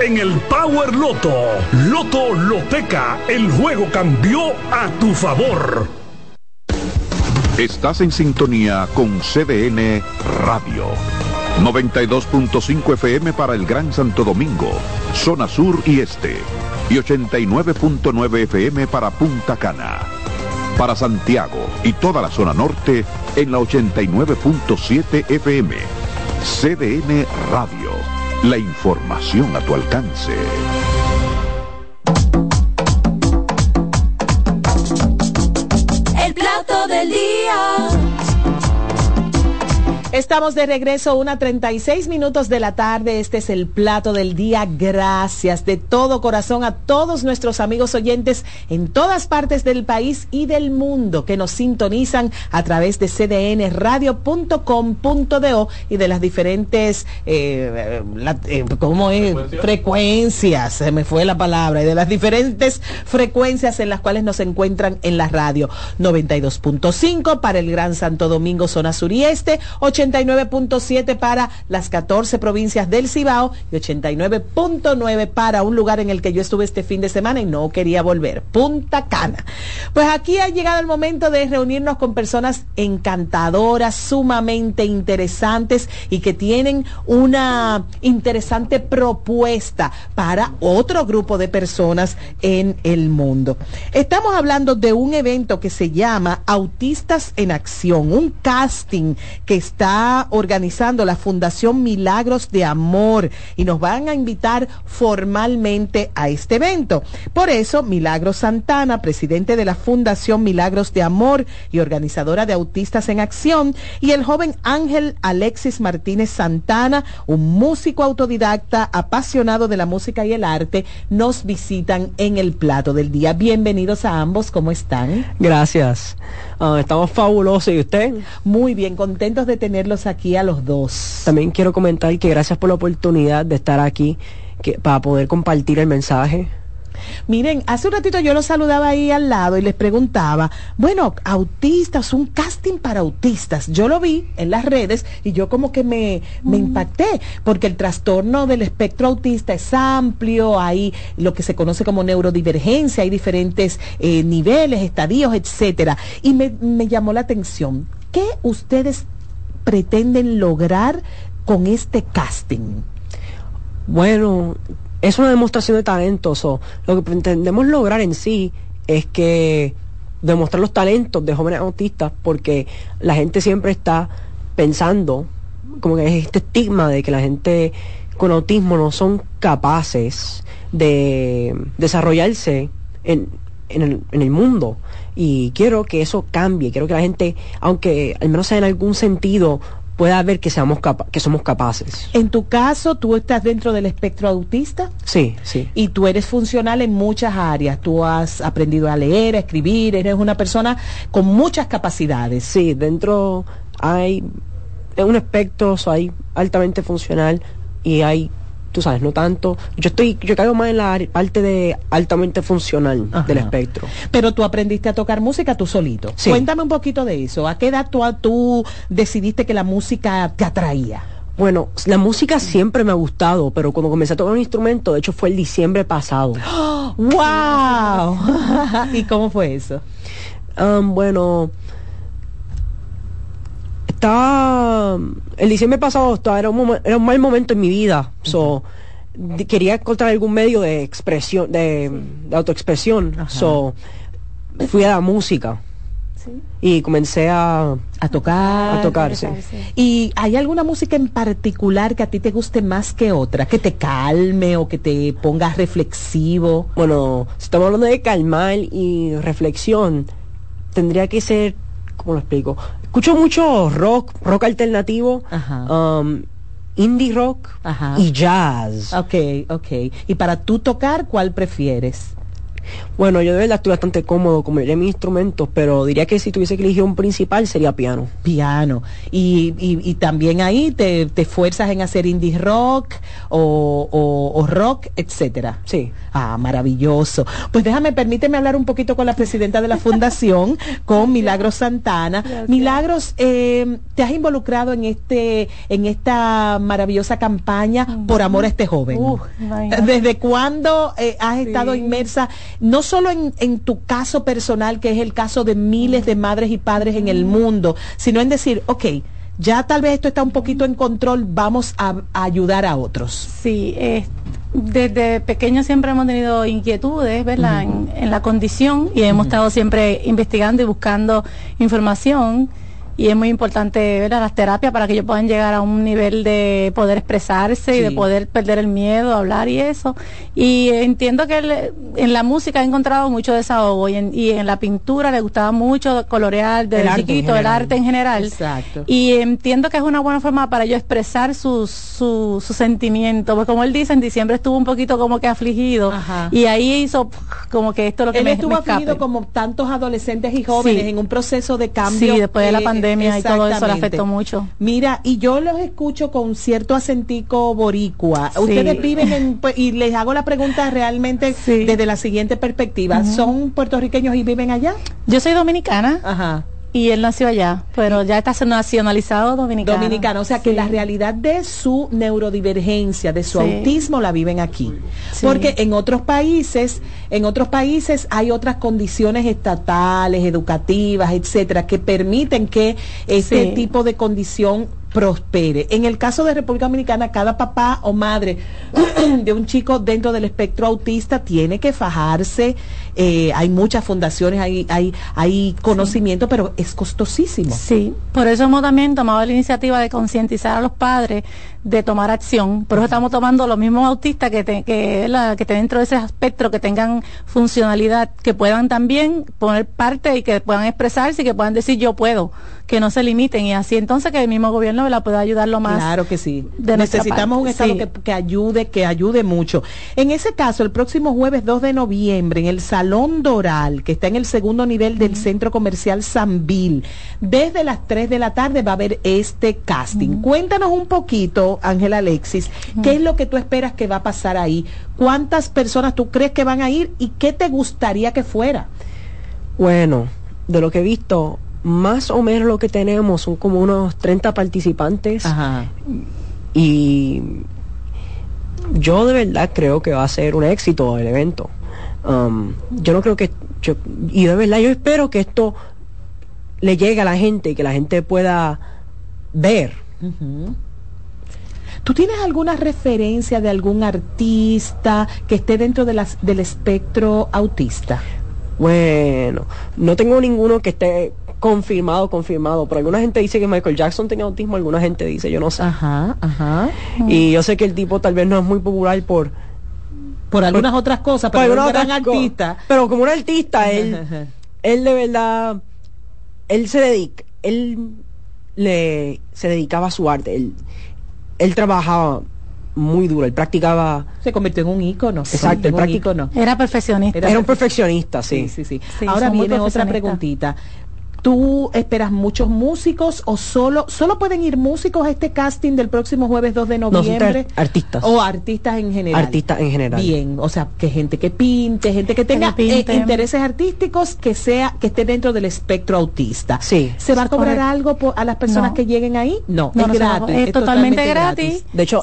en el Power Loto. Loto Loteca, el juego cambió a tu favor. Estás en sintonía con CDN Radio. 92.5 FM para el Gran Santo Domingo, zona sur y este. Y 89.9 FM para Punta Cana. Para Santiago y toda la zona norte en la 89.7 FM. CDN Radio la información a tu alcance. El plato del día. Estamos de regreso, una 36 minutos de la tarde. Este es el plato del día. Gracias de todo corazón a todos nuestros amigos oyentes en todas partes del país y del mundo que nos sintonizan a través de cdnradio.com.do y de las diferentes, eh, eh, ¿cómo es? Frecuencias, se me fue la palabra, y de las diferentes frecuencias en las cuales nos encuentran en la radio. 92.5 para el Gran Santo Domingo, zona sur y este, 89.7 para las 14 provincias del Cibao y 89.9 para un lugar en el que yo estuve este fin de semana y no quería volver, Punta Cana. Pues aquí ha llegado el momento de reunirnos con personas encantadoras, sumamente interesantes y que tienen una interesante propuesta para otro grupo de personas en el mundo. Estamos hablando de un evento que se llama Autistas en Acción, un casting que está organizando la Fundación Milagros de Amor y nos van a invitar formalmente a este evento. Por eso, Milagros Santana, presidente de la Fundación Milagros de Amor y organizadora de Autistas en Acción, y el joven Ángel Alexis Martínez Santana, un músico autodidacta apasionado de la música y el arte, nos visitan en el plato del día. Bienvenidos a ambos, ¿cómo están? Gracias. Ah, estamos fabulosos. ¿Y usted? Muy bien, contentos de tenerlos aquí a los dos. También quiero comentar que gracias por la oportunidad de estar aquí que, para poder compartir el mensaje. Miren, hace un ratito yo los saludaba ahí al lado y les preguntaba, bueno, autistas, un casting para autistas. Yo lo vi en las redes y yo como que me, me impacté, porque el trastorno del espectro autista es amplio, hay lo que se conoce como neurodivergencia, hay diferentes eh, niveles, estadios, etcétera. Y me, me llamó la atención. ¿Qué ustedes pretenden lograr con este casting? Bueno, es una demostración de talentos. Lo que pretendemos lograr en sí es que demostrar los talentos de jóvenes autistas, porque la gente siempre está pensando, como que es este estigma de que la gente con autismo no son capaces de desarrollarse en, en, el, en el mundo. Y quiero que eso cambie, quiero que la gente, aunque al menos sea en algún sentido, pueda ver que, seamos que somos capaces. En tu caso, tú estás dentro del espectro autista. Sí, sí. Y tú eres funcional en muchas áreas. Tú has aprendido a leer, a escribir, eres una persona con muchas capacidades. Sí, dentro hay un espectro, soy altamente funcional y hay tú sabes, no tanto. Yo estoy, yo caigo más en la parte de altamente funcional del espectro. Pero tú aprendiste a tocar música tú solito. Cuéntame un poquito de eso. ¿A qué edad tú, tú decidiste que la música te atraía? Bueno, la música siempre me ha gustado, pero cuando comencé a tocar un instrumento, de hecho fue el diciembre pasado. ¡Wow! ¿Y cómo fue eso? Um, bueno, estaba el diciembre pasado estaba, era, un era un mal momento en mi vida. So, quería encontrar algún medio de expresión, de, autoexpresión. So, fui a la música. Y comencé a, a tocar. A tocarse. ¿Y hay alguna música en particular que a ti te guste más que otra? Que te calme o que te pongas reflexivo. Bueno, si estamos hablando de calmar y reflexión, tendría que ser, ¿cómo lo explico? Escucho mucho rock, rock alternativo. Um, indie rock y jazz. Ok, ok. Y para tú tocar, ¿cuál prefieres? Bueno, yo de verdad estoy bastante cómodo con mis instrumentos, pero diría que si tuviese que elegir un principal sería piano. Piano. Y, y, también ahí te, te esfuerzas en hacer indie rock o, rock, etcétera. Sí. Ah, maravilloso. Pues déjame, permíteme hablar un poquito con la presidenta de la fundación, con Milagros Santana. Milagros, eh, te has involucrado en este, en esta maravillosa campaña por amor a este joven. ¿Desde cuándo eh, has estado inmersa? No solo en, tu caso personal, que es el caso de miles de madres y padres en el mundo, sino en decir, ok, ya tal vez esto está un poquito en control, vamos a, ayudar a otros. Sí, desde pequeños siempre hemos tenido inquietudes, ¿verdad? en, la condición y hemos estado siempre investigando y buscando información y es muy importante ver las terapias para que ellos puedan llegar a un nivel de poder expresarse y de poder perder el miedo, hablar y eso. Y entiendo que en la música ha encontrado mucho desahogo y en, y en la pintura le gustaba mucho colorear desde el chiquito, el arte en general. Exacto. Y entiendo que es una buena forma para ellos expresar sus su, su sentimientos. Pues como él dice, en diciembre estuvo un poquito como que afligido y ahí hizo como que esto es lo que él me, estuvo afligido como tantos adolescentes y jóvenes en un proceso de cambio. Sí, después de la pandemia y todo eso le afectó mucho. Mira, y yo los escucho con cierto acentico boricua. Ustedes viven en, pues, y les hago la pregunta realmente desde la siguiente perspectiva. ¿Son puertorriqueños y viven allá? Yo soy dominicana. Ajá y él nació allá, pero ya está nacionalizado dominicano. Dominicano, o sea que la realidad de su neurodivergencia, de su autismo la viven aquí. Porque en otros países, en otros países hay otras condiciones estatales, educativas, etcétera, que permiten que este tipo de condición prospere. En el caso de República Dominicana, cada papá o madre de un chico dentro del espectro autista tiene que fajarse. Eh, hay muchas fundaciones, hay, hay, hay conocimiento, pero es costosísimo. Sí, por eso hemos también tomado la iniciativa de concientizar a los padres de tomar acción. Por eso estamos tomando los mismos autistas que, que, la, que dentro de ese espectro, que tengan funcionalidad, que puedan también poner parte y que puedan expresarse y que puedan decir yo puedo que no se limiten y así entonces que el mismo gobierno la pueda ayudar lo más. Claro que sí. Necesitamos un Estado que, ayude, que ayude mucho. En ese caso, el próximo jueves 2 de noviembre, en el Salón Doral, que está en el segundo nivel del Centro Comercial Sanvil, desde las 3 de la tarde va a haber este casting. Cuéntanos un poquito, Ángela Alexis, qué es lo que tú esperas que va a pasar ahí, cuántas personas tú crees que van a ir y qué te gustaría que fuera. Bueno, de lo que he visto, más o menos lo que tenemos son como unos 30 participantes. Y yo de verdad creo que va a ser un éxito el evento. Um, yo no creo que... y de verdad yo espero que esto le llegue a la gente y que la gente pueda ver. ¿Tú tienes alguna referencia de algún artista que esté dentro de las, del espectro autista? Bueno, no tengo ninguno que esté confirmado, confirmado. Pero alguna gente dice que Michael Jackson tiene autismo, alguna gente dice, yo no sé. Ajá, ajá. Y yo sé que el tipo tal vez no es muy popular por por algunas otras cosas, pero un gran artista. Pero como un artista, él, él de verdad, él se dedica, él le se dedicaba a su arte, él, él trabajaba muy duro, él practicaba. Se convirtió en un ícono. Exacto, el práctico no. Era perfeccionista. Era, un perfeccionista, sí. Sí, sí, sí. Ahora viene otra preguntita ¿Tú esperas muchos músicos o solo solo pueden ir músicos a este casting del próximo jueves 2 de noviembre? artistas. O artistas en general. Artistas en general. Bien, o sea, que gente que pinte, gente que tenga eh, intereses artísticos que sea que esté dentro del espectro autista. Sí. ¿Se va a cobrar algo a las personas que lleguen ahí? No, es gratis. Es, totalmente, gratis. De hecho,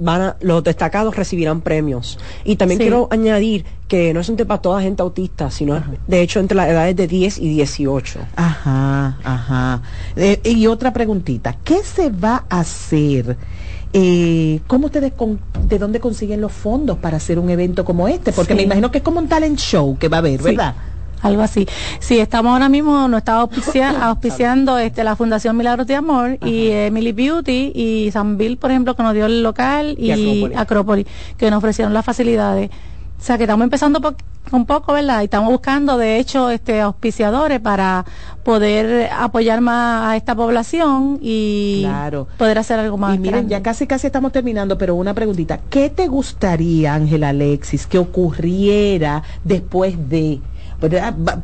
van a, los destacados recibirán premios. Y también quiero añadir que no es un tema para toda gente autista, sino de hecho entre las edades de 10 y 18. Ajá, ajá. Eh, y otra preguntita, ¿qué se va a hacer? Eh, ¿Cómo ustedes, de dónde consiguen los fondos para hacer un evento como este? Porque me imagino que es como un talent show que va a haber, ¿verdad? algo así. Sí, estamos ahora mismo, nos está auspiciando este, la Fundación Milagros de Amor y Emily Beauty y San Bill, por ejemplo, que nos dio el local y, Acrópolis. que nos ofrecieron las facilidades. O sea que estamos empezando un poco, ¿verdad? Y estamos buscando, de hecho, este auspiciadores para poder apoyar más a esta población y poder hacer algo más. Y miren, ya casi casi estamos terminando, pero una preguntita. ¿Qué te gustaría, Ángela Alexis, que ocurriera después de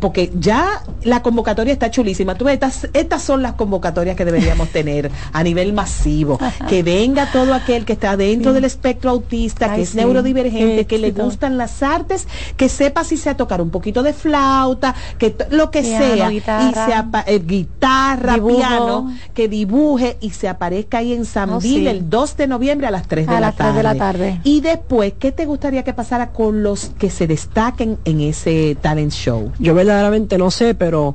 porque ya la convocatoria está chulísima. Tú ves, estas, estas son las convocatorias que deberíamos tener a nivel masivo. Que venga todo aquel que está dentro del espectro autista, que es neurodivergente, que le gustan las artes, que sepa si se a tocar un poquito de flauta, que lo que sea, guitarra, y se eh, guitarra piano, que dibuje y se aparezca ahí en San oh, el 2 de noviembre a las 3 de, la, tarde. de la tarde. Y después, ¿qué te gustaría que pasara con los que se destaquen en ese talent show? Yo verdaderamente no sé, pero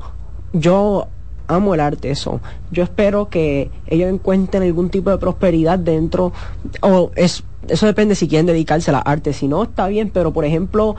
yo amo el arte eso. Yo espero que ellos encuentren algún tipo de prosperidad dentro, o es, eso depende si quieren dedicarse a la arte, si no está bien, pero por ejemplo,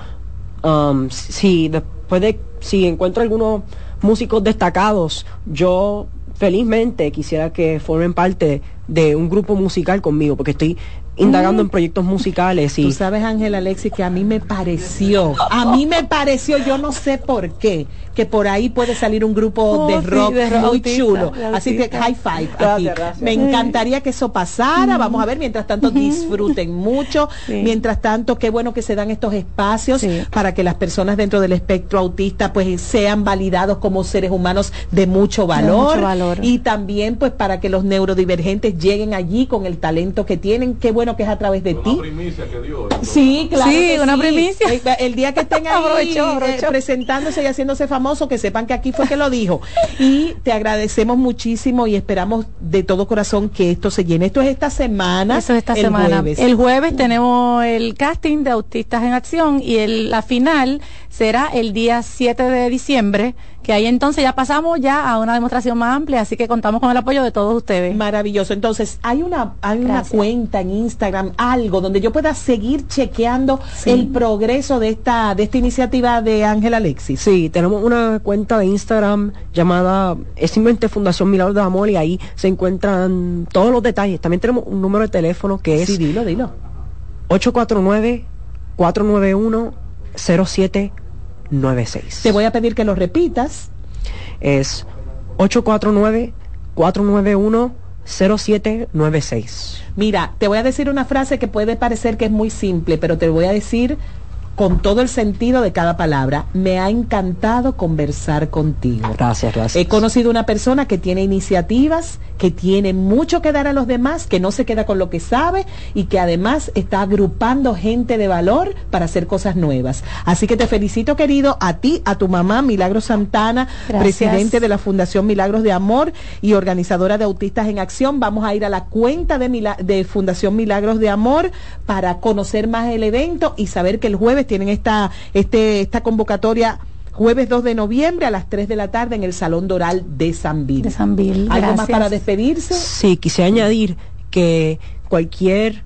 um, si después de, si encuentro algunos músicos destacados, yo felizmente quisiera que formen parte de un grupo musical conmigo, porque estoy indagando en proyectos musicales y tú sabes Ángel Alexis que a mí me pareció a mí me pareció yo no sé por qué que por ahí puede salir un grupo oh, de, rock muy chulo. así que high five aquí. me encantaría que eso pasara. Vamos a ver mientras tanto disfruten mucho. Mientras tanto qué bueno que se dan estos espacios para que las personas dentro del espectro autista pues sean validados como seres humanos de mucho valor, mucho valor. y también pues para que los neurodivergentes lleguen allí con el talento que tienen. Qué bueno que es a través de ti. Primicia que dio, sí, claro. Sí, una primicia. El, día que estén ahí eh, presentándose y haciéndose famoso, que sepan que aquí fue que lo dijo. Y te agradecemos muchísimo y esperamos de todo corazón que esto se llene. Esto es esta semana. Eso es esta semana. El jueves tenemos el casting de Autistas en Acción y el, la final será el día 7 de diciembre que ahí entonces ya pasamos ya a una demostración más amplia, así que contamos con el apoyo de todos ustedes. Maravilloso. Entonces, hay una hay una cuenta en Instagram, algo donde yo pueda seguir chequeando el progreso de esta de esta iniciativa de Ángel Alexis. Sí, tenemos una cuenta de Instagram llamada es simplemente Fundación Milagros de Amor y ahí se encuentran todos los detalles. También tenemos un número de teléfono que es Sí, dilo, dilo. 849 491 07 te voy a pedir que lo repitas. Es 849-491-0796. Mira, te voy a decir una frase que puede parecer que es muy simple, pero te voy a decir con todo el sentido de cada palabra. Me ha encantado conversar contigo. Gracias, gracias. He conocido una persona que tiene iniciativas, que tiene mucho que dar a los demás, que no se queda con lo que sabe y que además está agrupando gente de valor para hacer cosas nuevas. Así que te felicito, querido, a ti, a tu mamá, Milagros Santana, presidente de la Fundación Milagros de Amor y organizadora de Autistas en Acción. Vamos a ir a la cuenta de, de Fundación Milagros de Amor para conocer más el evento y saber que el jueves tienen esta, este, esta convocatoria jueves 2 de noviembre a las 3 de la tarde en el Salón Doral de San De San ¿Algo más para despedirse? Sí, quise añadir que cualquier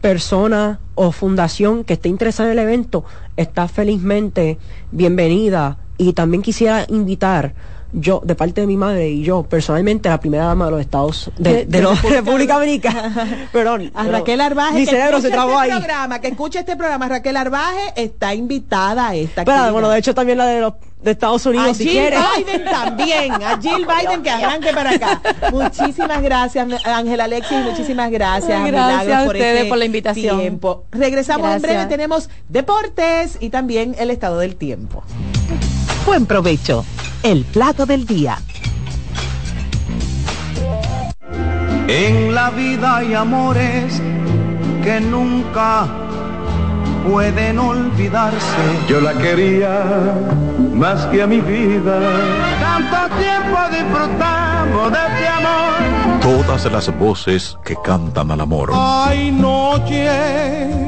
persona o fundación que esté interesada en el evento está felizmente bienvenida y también quisiera invitar yo, de parte de mi madre y yo, personalmente, la primera dama de los Estados de, de, la República Dominicana, perdón, a Raquel Arbaje, mi cerebro se trabó este programa, que escuche este programa, Raquel Arbaje está invitada a esta. Pero, bueno, de hecho también la de los de Estados Unidos, a si Jill Biden también, a Jill Biden que arranque para acá. Muchísimas gracias, Ángel Alexis, muchísimas gracias, gracias a ustedes este por la invitación. Tiempo. Regresamos en breve, tenemos deportes y también el estado del tiempo. Buen provecho. El plato del día. En la vida hay amores que nunca pueden olvidarse. Yo la quería más que a mi vida. Tanto tiempo disfrutamos de este amor. Todas las voces que cantan al amor. Hay noches que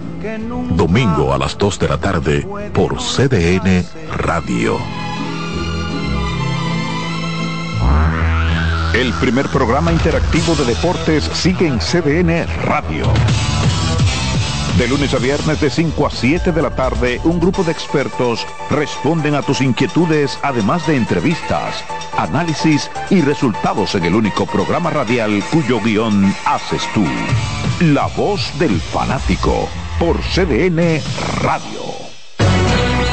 Domingo a las 2 de la tarde por CDN Radio. El primer programa interactivo de deportes sigue en CDN Radio. De lunes a viernes de 5 a 7 de la tarde, un grupo de expertos responden a tus inquietudes, además de entrevistas, análisis y resultados en el único programa radial cuyo guion haces tú. La voz del fanático por CDN Radio.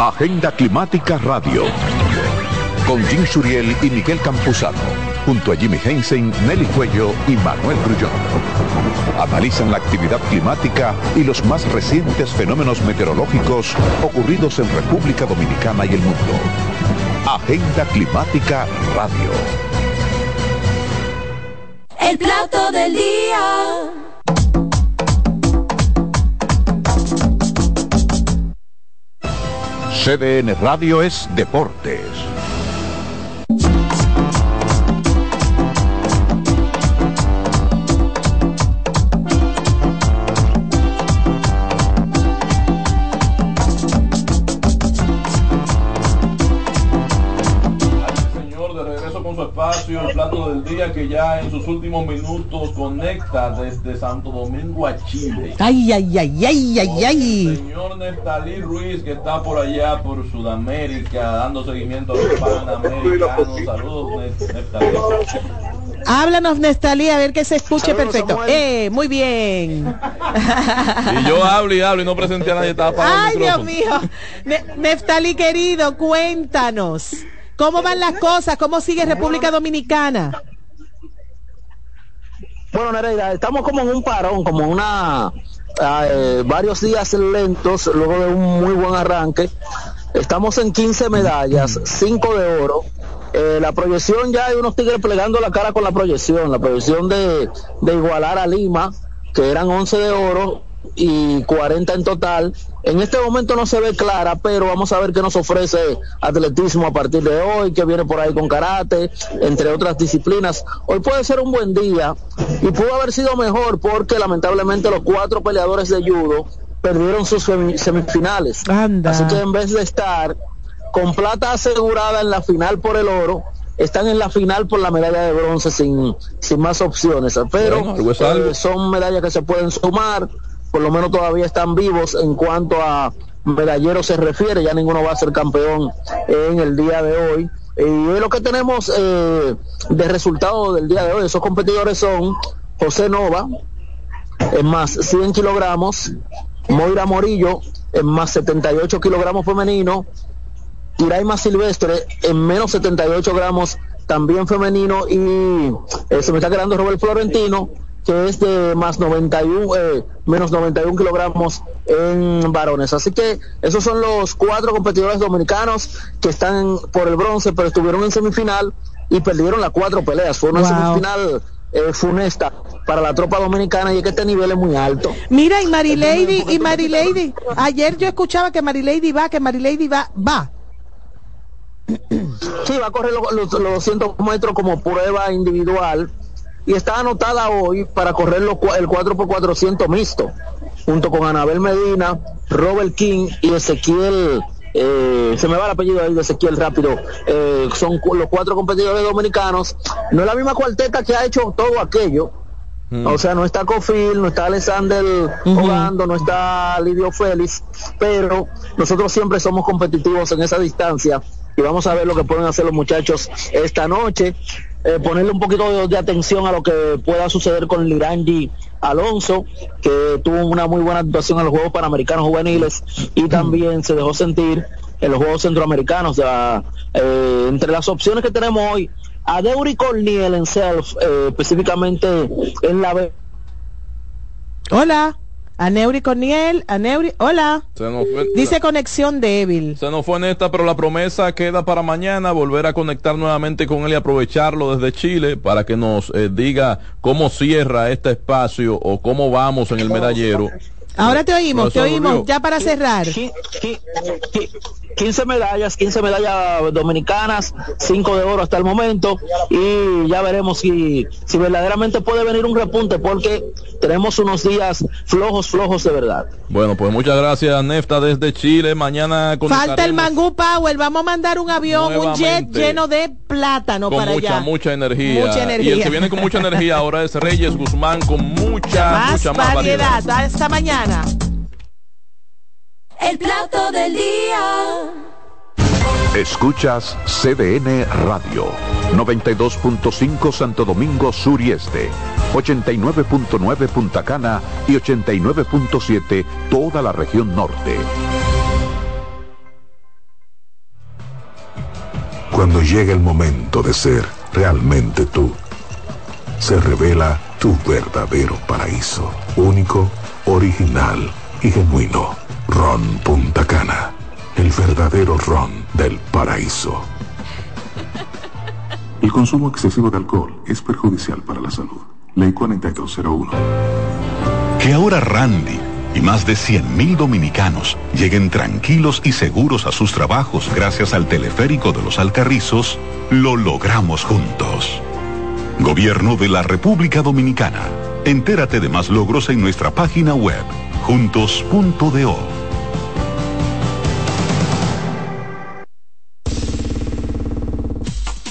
Agenda Climática Radio. Con Jim Suriel y Miguel Campuzano junto a Jimmy Hensen, Nelly Cuello y Manuel Grullón. Analizan la actividad climática y los más recientes fenómenos meteorológicos ocurridos en República Dominicana y el mundo. Agenda Climática Radio. El plato del día. CDN Radio es Deportes. El plato del día que ya en sus últimos minutos conecta desde Santo Domingo a Chile. Ay, ay, ay, ay, ay, ay. El señor Neftalí Ruiz que está por allá por Sudamérica dando seguimiento a los panamericanos. Saludos, Neftalí. Háblanos, Nestalí, a ver que se escuche perfecto. Eh, muy bien. Y yo hablo y hablo y no presenté a nadie. Estaba Ay, Dios mío. Neftalí, querido, cuéntanos. ¿Cómo van las cosas? ¿Cómo sigue República Dominicana? Bueno, Nereida, estamos como en un parón, como una eh, varios días lentos luego de un muy buen arranque. Estamos en 15 medallas, 5 de oro. Eh, la proyección ya hay unos tigres plegando la cara con la proyección, la proyección de, de igualar a Lima, que eran 11 de oro, y 40 en total. En este momento no se ve clara, pero vamos a ver qué nos ofrece atletismo a partir de hoy, que viene por ahí con karate, entre otras disciplinas. Hoy puede ser un buen día y pudo haber sido mejor porque lamentablemente los cuatro peleadores de judo perdieron sus semifinales. Así que en vez de estar con plata asegurada en la final por el oro, están en la final por la medalla de bronce sin, sin más opciones. Pero eh, son medallas que se pueden sumar por lo menos todavía están vivos en cuanto a medalleros se refiere, ya ninguno va a ser campeón en el día de hoy. Y es lo que tenemos eh, de resultado del día de hoy. Esos competidores son José Nova, en más 100 kilogramos, Moira Morillo, en más 78 kilogramos femenino, Iraima Silvestre, en menos 78 gramos también femenino, y eh, se me está quedando Robert Florentino, que es de más 91, eh, menos 91 kilogramos en varones. Así que esos son los cuatro competidores dominicanos que están por el bronce, pero estuvieron en semifinal y perdieron las cuatro peleas. Fue una semifinal eh, funesta para la tropa dominicana y es que este nivel es muy alto. Mira, y Marilady, y Marilady, ayer yo escuchaba que Marilady va, que Marilady va, va. Sí, va a correr los, los, los 200 metros como prueba individual y está anotada hoy para correr el 4x400 mixto, junto con Anabel Medina, Robert King y Ezequiel. Eh, se me va el apellido ahí de Ezequiel rápido. Eh, son los cuatro competidores dominicanos. No es la misma cuarteta que ha hecho todo aquello. Mm. O sea, no está Cofil, no está Alexander jugando, no está Lidio Félix, pero nosotros siempre somos competitivos en esa distancia y vamos a ver lo que pueden hacer los muchachos esta noche. Eh, ponerle un poquito de, atención a lo que pueda suceder con Lirangi Alonso, que tuvo una muy buena actuación en los Juegos Panamericanos Juveniles y también se dejó sentir en los Juegos Centroamericanos. Eh, entre las opciones que tenemos hoy, a Deuri Corniel en self, eh, específicamente en la B. Hola. Aneuri Corniel, Aneuri, hola. Dice conexión débil. Se nos fue en esta, pero la promesa queda para mañana, volver a conectar nuevamente con él y aprovecharlo desde Chile para que nos eh, diga cómo cierra este espacio o cómo vamos en el medallero. Ahora te oímos, te oímos, ya para cerrar. 15 medallas, 15 medallas dominicanas, 5 de oro hasta el momento y ya veremos si, si verdaderamente puede venir un repunte porque tenemos unos días flojos, flojos de verdad. Bueno, pues muchas gracias Nefta desde Chile. Mañana Falta el Mangú Power, vamos a mandar un avión, un jet lleno de plátano para mucha, allá. Mucha energía. Mucha energía. Y el que viene con mucha energía ahora es Reyes Guzmán con mucha, más mucha más variedad. variedad. Hasta mañana. El plato del día. Escuchas CDN Radio, 92.5 Santo Domingo Sur y Este, 89.9 Punta Cana y 89.7 toda la región norte. Cuando llega el momento de ser realmente tú, se revela tu verdadero paraíso, único, original y genuino. Ron Punta Cana, el verdadero ron del paraíso. El consumo excesivo de alcohol es perjudicial para la salud. Ley 4201. Que ahora Randy y más de 100.000 dominicanos lleguen tranquilos y seguros a sus trabajos gracias al teleférico de los Alcarrizos, lo logramos juntos. Gobierno de la República Dominicana. Entérate de más logros en nuestra página web, juntos.do.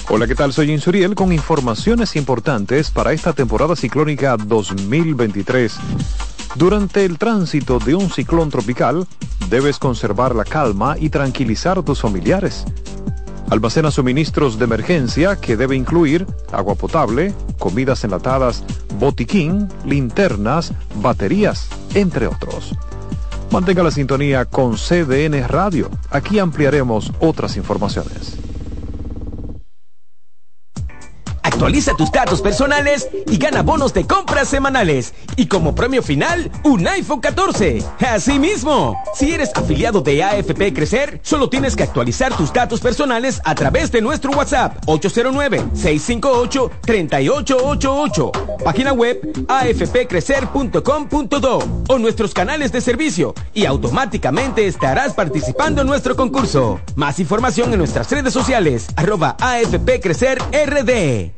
Hola, ¿qué tal? Soy Insuriel con informaciones importantes para esta temporada ciclónica 2023. Durante el tránsito de un ciclón tropical, debes conservar la calma y tranquilizar a tus familiares. Almacena suministros de emergencia que debe incluir agua potable, comidas enlatadas, botiquín, linternas, baterías, entre otros. Mantenga la sintonía con CDN Radio. Aquí ampliaremos otras informaciones. Actualiza tus datos personales y gana bonos de compras semanales. Y como premio final, un iPhone 14. Asimismo, si eres afiliado de AFP Crecer, solo tienes que actualizar tus datos personales a través de nuestro WhatsApp 809-658-3888. Página web afpcrecer.com.do o nuestros canales de servicio y automáticamente estarás participando en nuestro concurso. Más información en nuestras redes sociales, arroba AFP Crecer RD.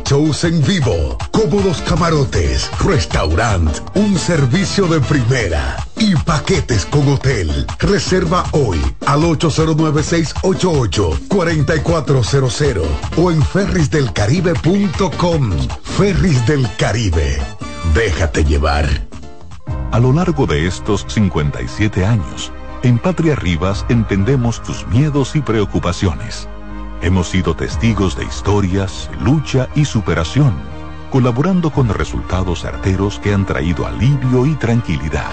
shows en vivo, cómodos camarotes, restaurant, un servicio de primera y paquetes con hotel. Reserva hoy al 809-688-4400 o en ferrisdelcaribe.com. Ferris del Caribe. Déjate llevar. A lo largo de estos 57 años, en Patria Rivas entendemos tus miedos y preocupaciones. Hemos sido testigos de historias, lucha y superación, colaborando con resultados certeros que han traído alivio y tranquilidad.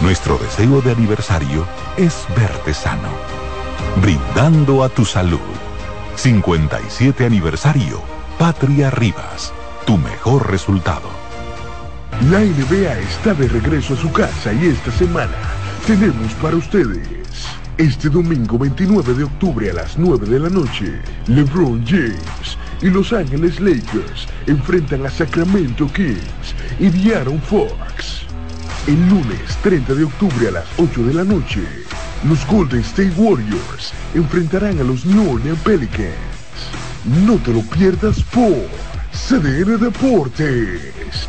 Nuestro deseo de aniversario es verte sano, brindando a tu salud. 57 aniversario, Patria Rivas, tu mejor resultado. La NBA está de regreso a su casa y esta semana tenemos para ustedes. Este domingo 29 de octubre a las 9 de la noche, LeBron James y Los Ángeles Lakers enfrentan a Sacramento Kings y De'Aaron Fox. El lunes 30 de octubre a las 8 de la noche, los Golden State Warriors enfrentarán a los New Orleans Pelicans. No te lo pierdas por CDN Deportes.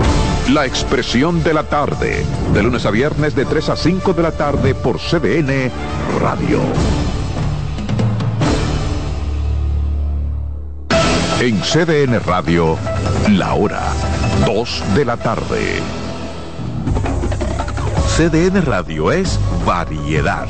La expresión de la tarde, de lunes a viernes de 3 a 5 de la tarde por CDN Radio. En CDN Radio, la hora 2 de la tarde. CDN Radio es variedad.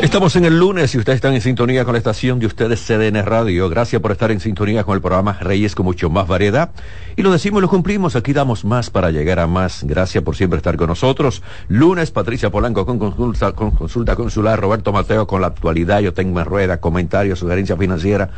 Estamos en el lunes y ustedes están en sintonía con la estación de ustedes CDN Radio. Gracias por estar en sintonía con el programa Reyes con mucho más variedad. Y lo decimos lo cumplimos. Aquí damos más para llegar a más. Gracias por siempre estar con nosotros. Lunes, Patricia Polanco con consulta, con consulta consular. Roberto Mateo con la actualidad. Yo tengo en rueda, comentarios, sugerencia financiera.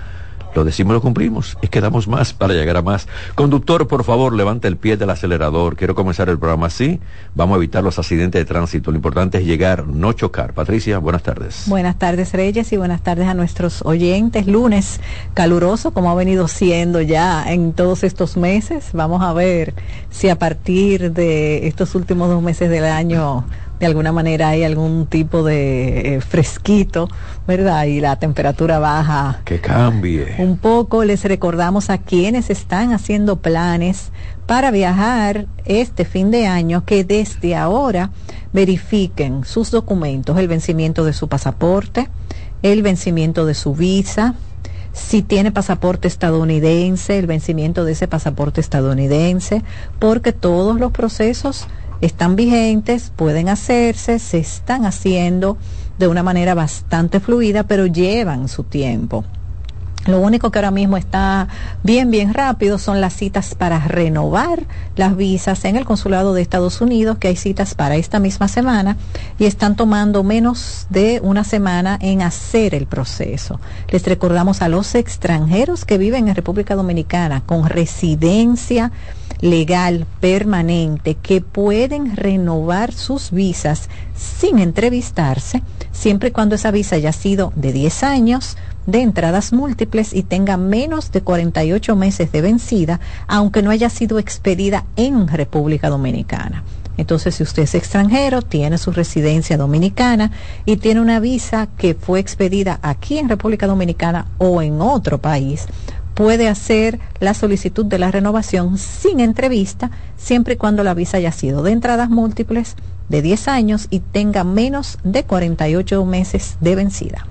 Lo decimos, lo cumplimos. Es que damos más para llegar a más. Conductor, por favor, levante el pie del acelerador. Quiero comenzar el programa así. Vamos a evitar los accidentes de tránsito. Lo importante es llegar, no chocar. Patricia, buenas tardes. Buenas tardes, Reyes, y buenas tardes a nuestros oyentes. Lunes caluroso, como ha venido siendo ya en todos estos meses. Vamos a ver si a partir de estos últimos dos meses del año de alguna manera hay algún tipo de eh, fresquito, ¿verdad? Y la temperatura baja. Que cambie. Un poco les recordamos a quienes están haciendo planes para viajar este fin de año que desde ahora verifiquen sus documentos, el vencimiento de su pasaporte, el vencimiento de su visa, si tiene pasaporte estadounidense, el vencimiento de ese pasaporte estadounidense, porque todos los procesos están vigentes, pueden hacerse, se están haciendo de una manera bastante fluida, pero llevan su tiempo. Lo único que ahora mismo está bien, bien rápido son las citas para renovar las visas en el consulado de Estados Unidos, que hay citas para esta misma semana y están tomando menos de una semana en hacer el proceso. Les recordamos a los extranjeros que viven en República Dominicana con residencia legal permanente que pueden renovar sus visas sin entrevistarse, siempre y cuando esa visa haya sido de 10 años, de entradas múltiples y tenga menos de 48 meses de vencida, aunque no haya sido expedida en República Dominicana. Entonces, si usted es extranjero, tiene su residencia dominicana y tiene una visa que fue expedida aquí en República Dominicana o en otro país, puede hacer la solicitud de la renovación sin entrevista, siempre y cuando la visa haya sido de entradas múltiples de 10 años y tenga menos de 48 meses de vencida.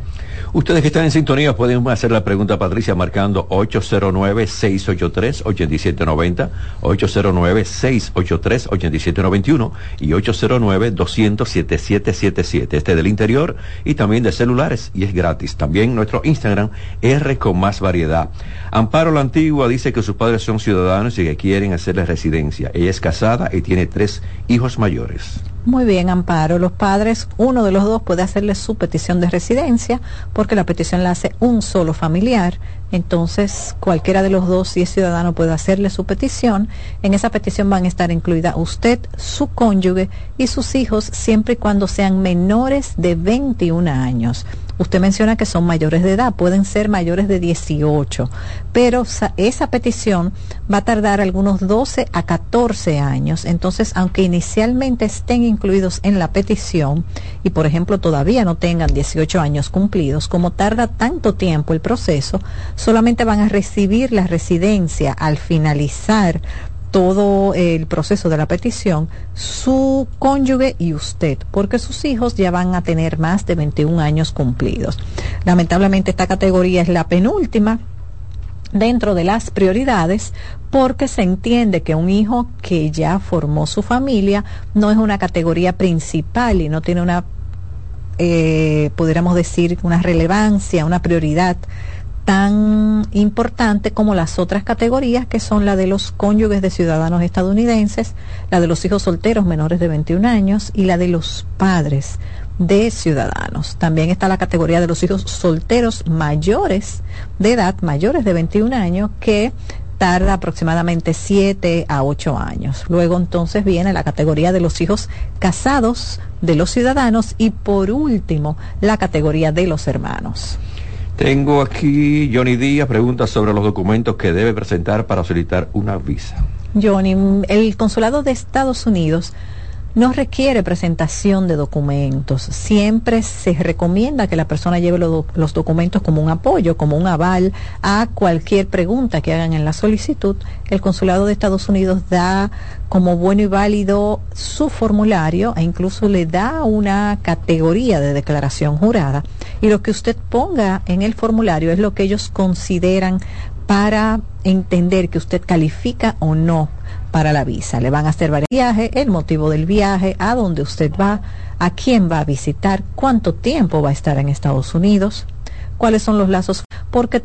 Ustedes que están en sintonía pueden hacer la pregunta a Patricia marcando 809-683-8790, 809-683-8791 y 809-200-7777. Este del interior y también de celulares y es gratis. También nuestro Instagram R con más variedad. Amparo la Antigua dice que sus padres son ciudadanos y que quieren hacerle residencia. Ella es casada y tiene tres hijos mayores. Muy bien, Amparo. Los padres, uno de los dos puede hacerle su petición de residencia porque la petición la hace un solo familiar. Entonces, cualquiera de los dos, si es ciudadano, puede hacerle su petición. En esa petición van a estar incluida usted, su cónyuge y sus hijos, siempre y cuando sean menores de 21 años. Usted menciona que son mayores de edad, pueden ser mayores de 18, pero esa petición va a tardar algunos 12 a 14 años. Entonces, aunque inicialmente estén incluidos en la petición y, por ejemplo, todavía no tengan 18 años cumplidos, como tarda tanto tiempo el proceso, solamente van a recibir la residencia al finalizar todo el proceso de la petición, su cónyuge y usted, porque sus hijos ya van a tener más de 21 años cumplidos. Lamentablemente esta categoría es la penúltima dentro de las prioridades porque se entiende que un hijo que ya formó su familia no es una categoría principal y no tiene una, eh, pudiéramos decir, una relevancia, una prioridad tan importante como las otras categorías que son la de los cónyuges de ciudadanos estadounidenses, la de los hijos solteros menores de 21 años y la de los padres de ciudadanos. También está la categoría de los hijos solteros mayores de edad, mayores de 21 años, que tarda aproximadamente 7 a 8 años. Luego entonces viene la categoría de los hijos casados de los ciudadanos y por último la categoría de los hermanos. Tengo aquí Johnny Díaz, pregunta sobre los documentos que debe presentar para solicitar una visa. Johnny, el consulado de Estados Unidos no requiere presentación de documentos. Siempre se recomienda que la persona lleve lo- los documentos como un apoyo, como un aval a cualquier pregunta que hagan en la solicitud. El consulado de Estados Unidos da como bueno y válido su formulario e incluso le da una categoría de declaración jurada. Y lo que usted ponga en el formulario es lo que ellos consideran para entender que usted califica o no para la visa. Le van a hacer varios viajes, el motivo del viaje, a dónde usted va, a quién va a visitar, cuánto tiempo va a estar en Estados Unidos, cuáles son los lazos, porque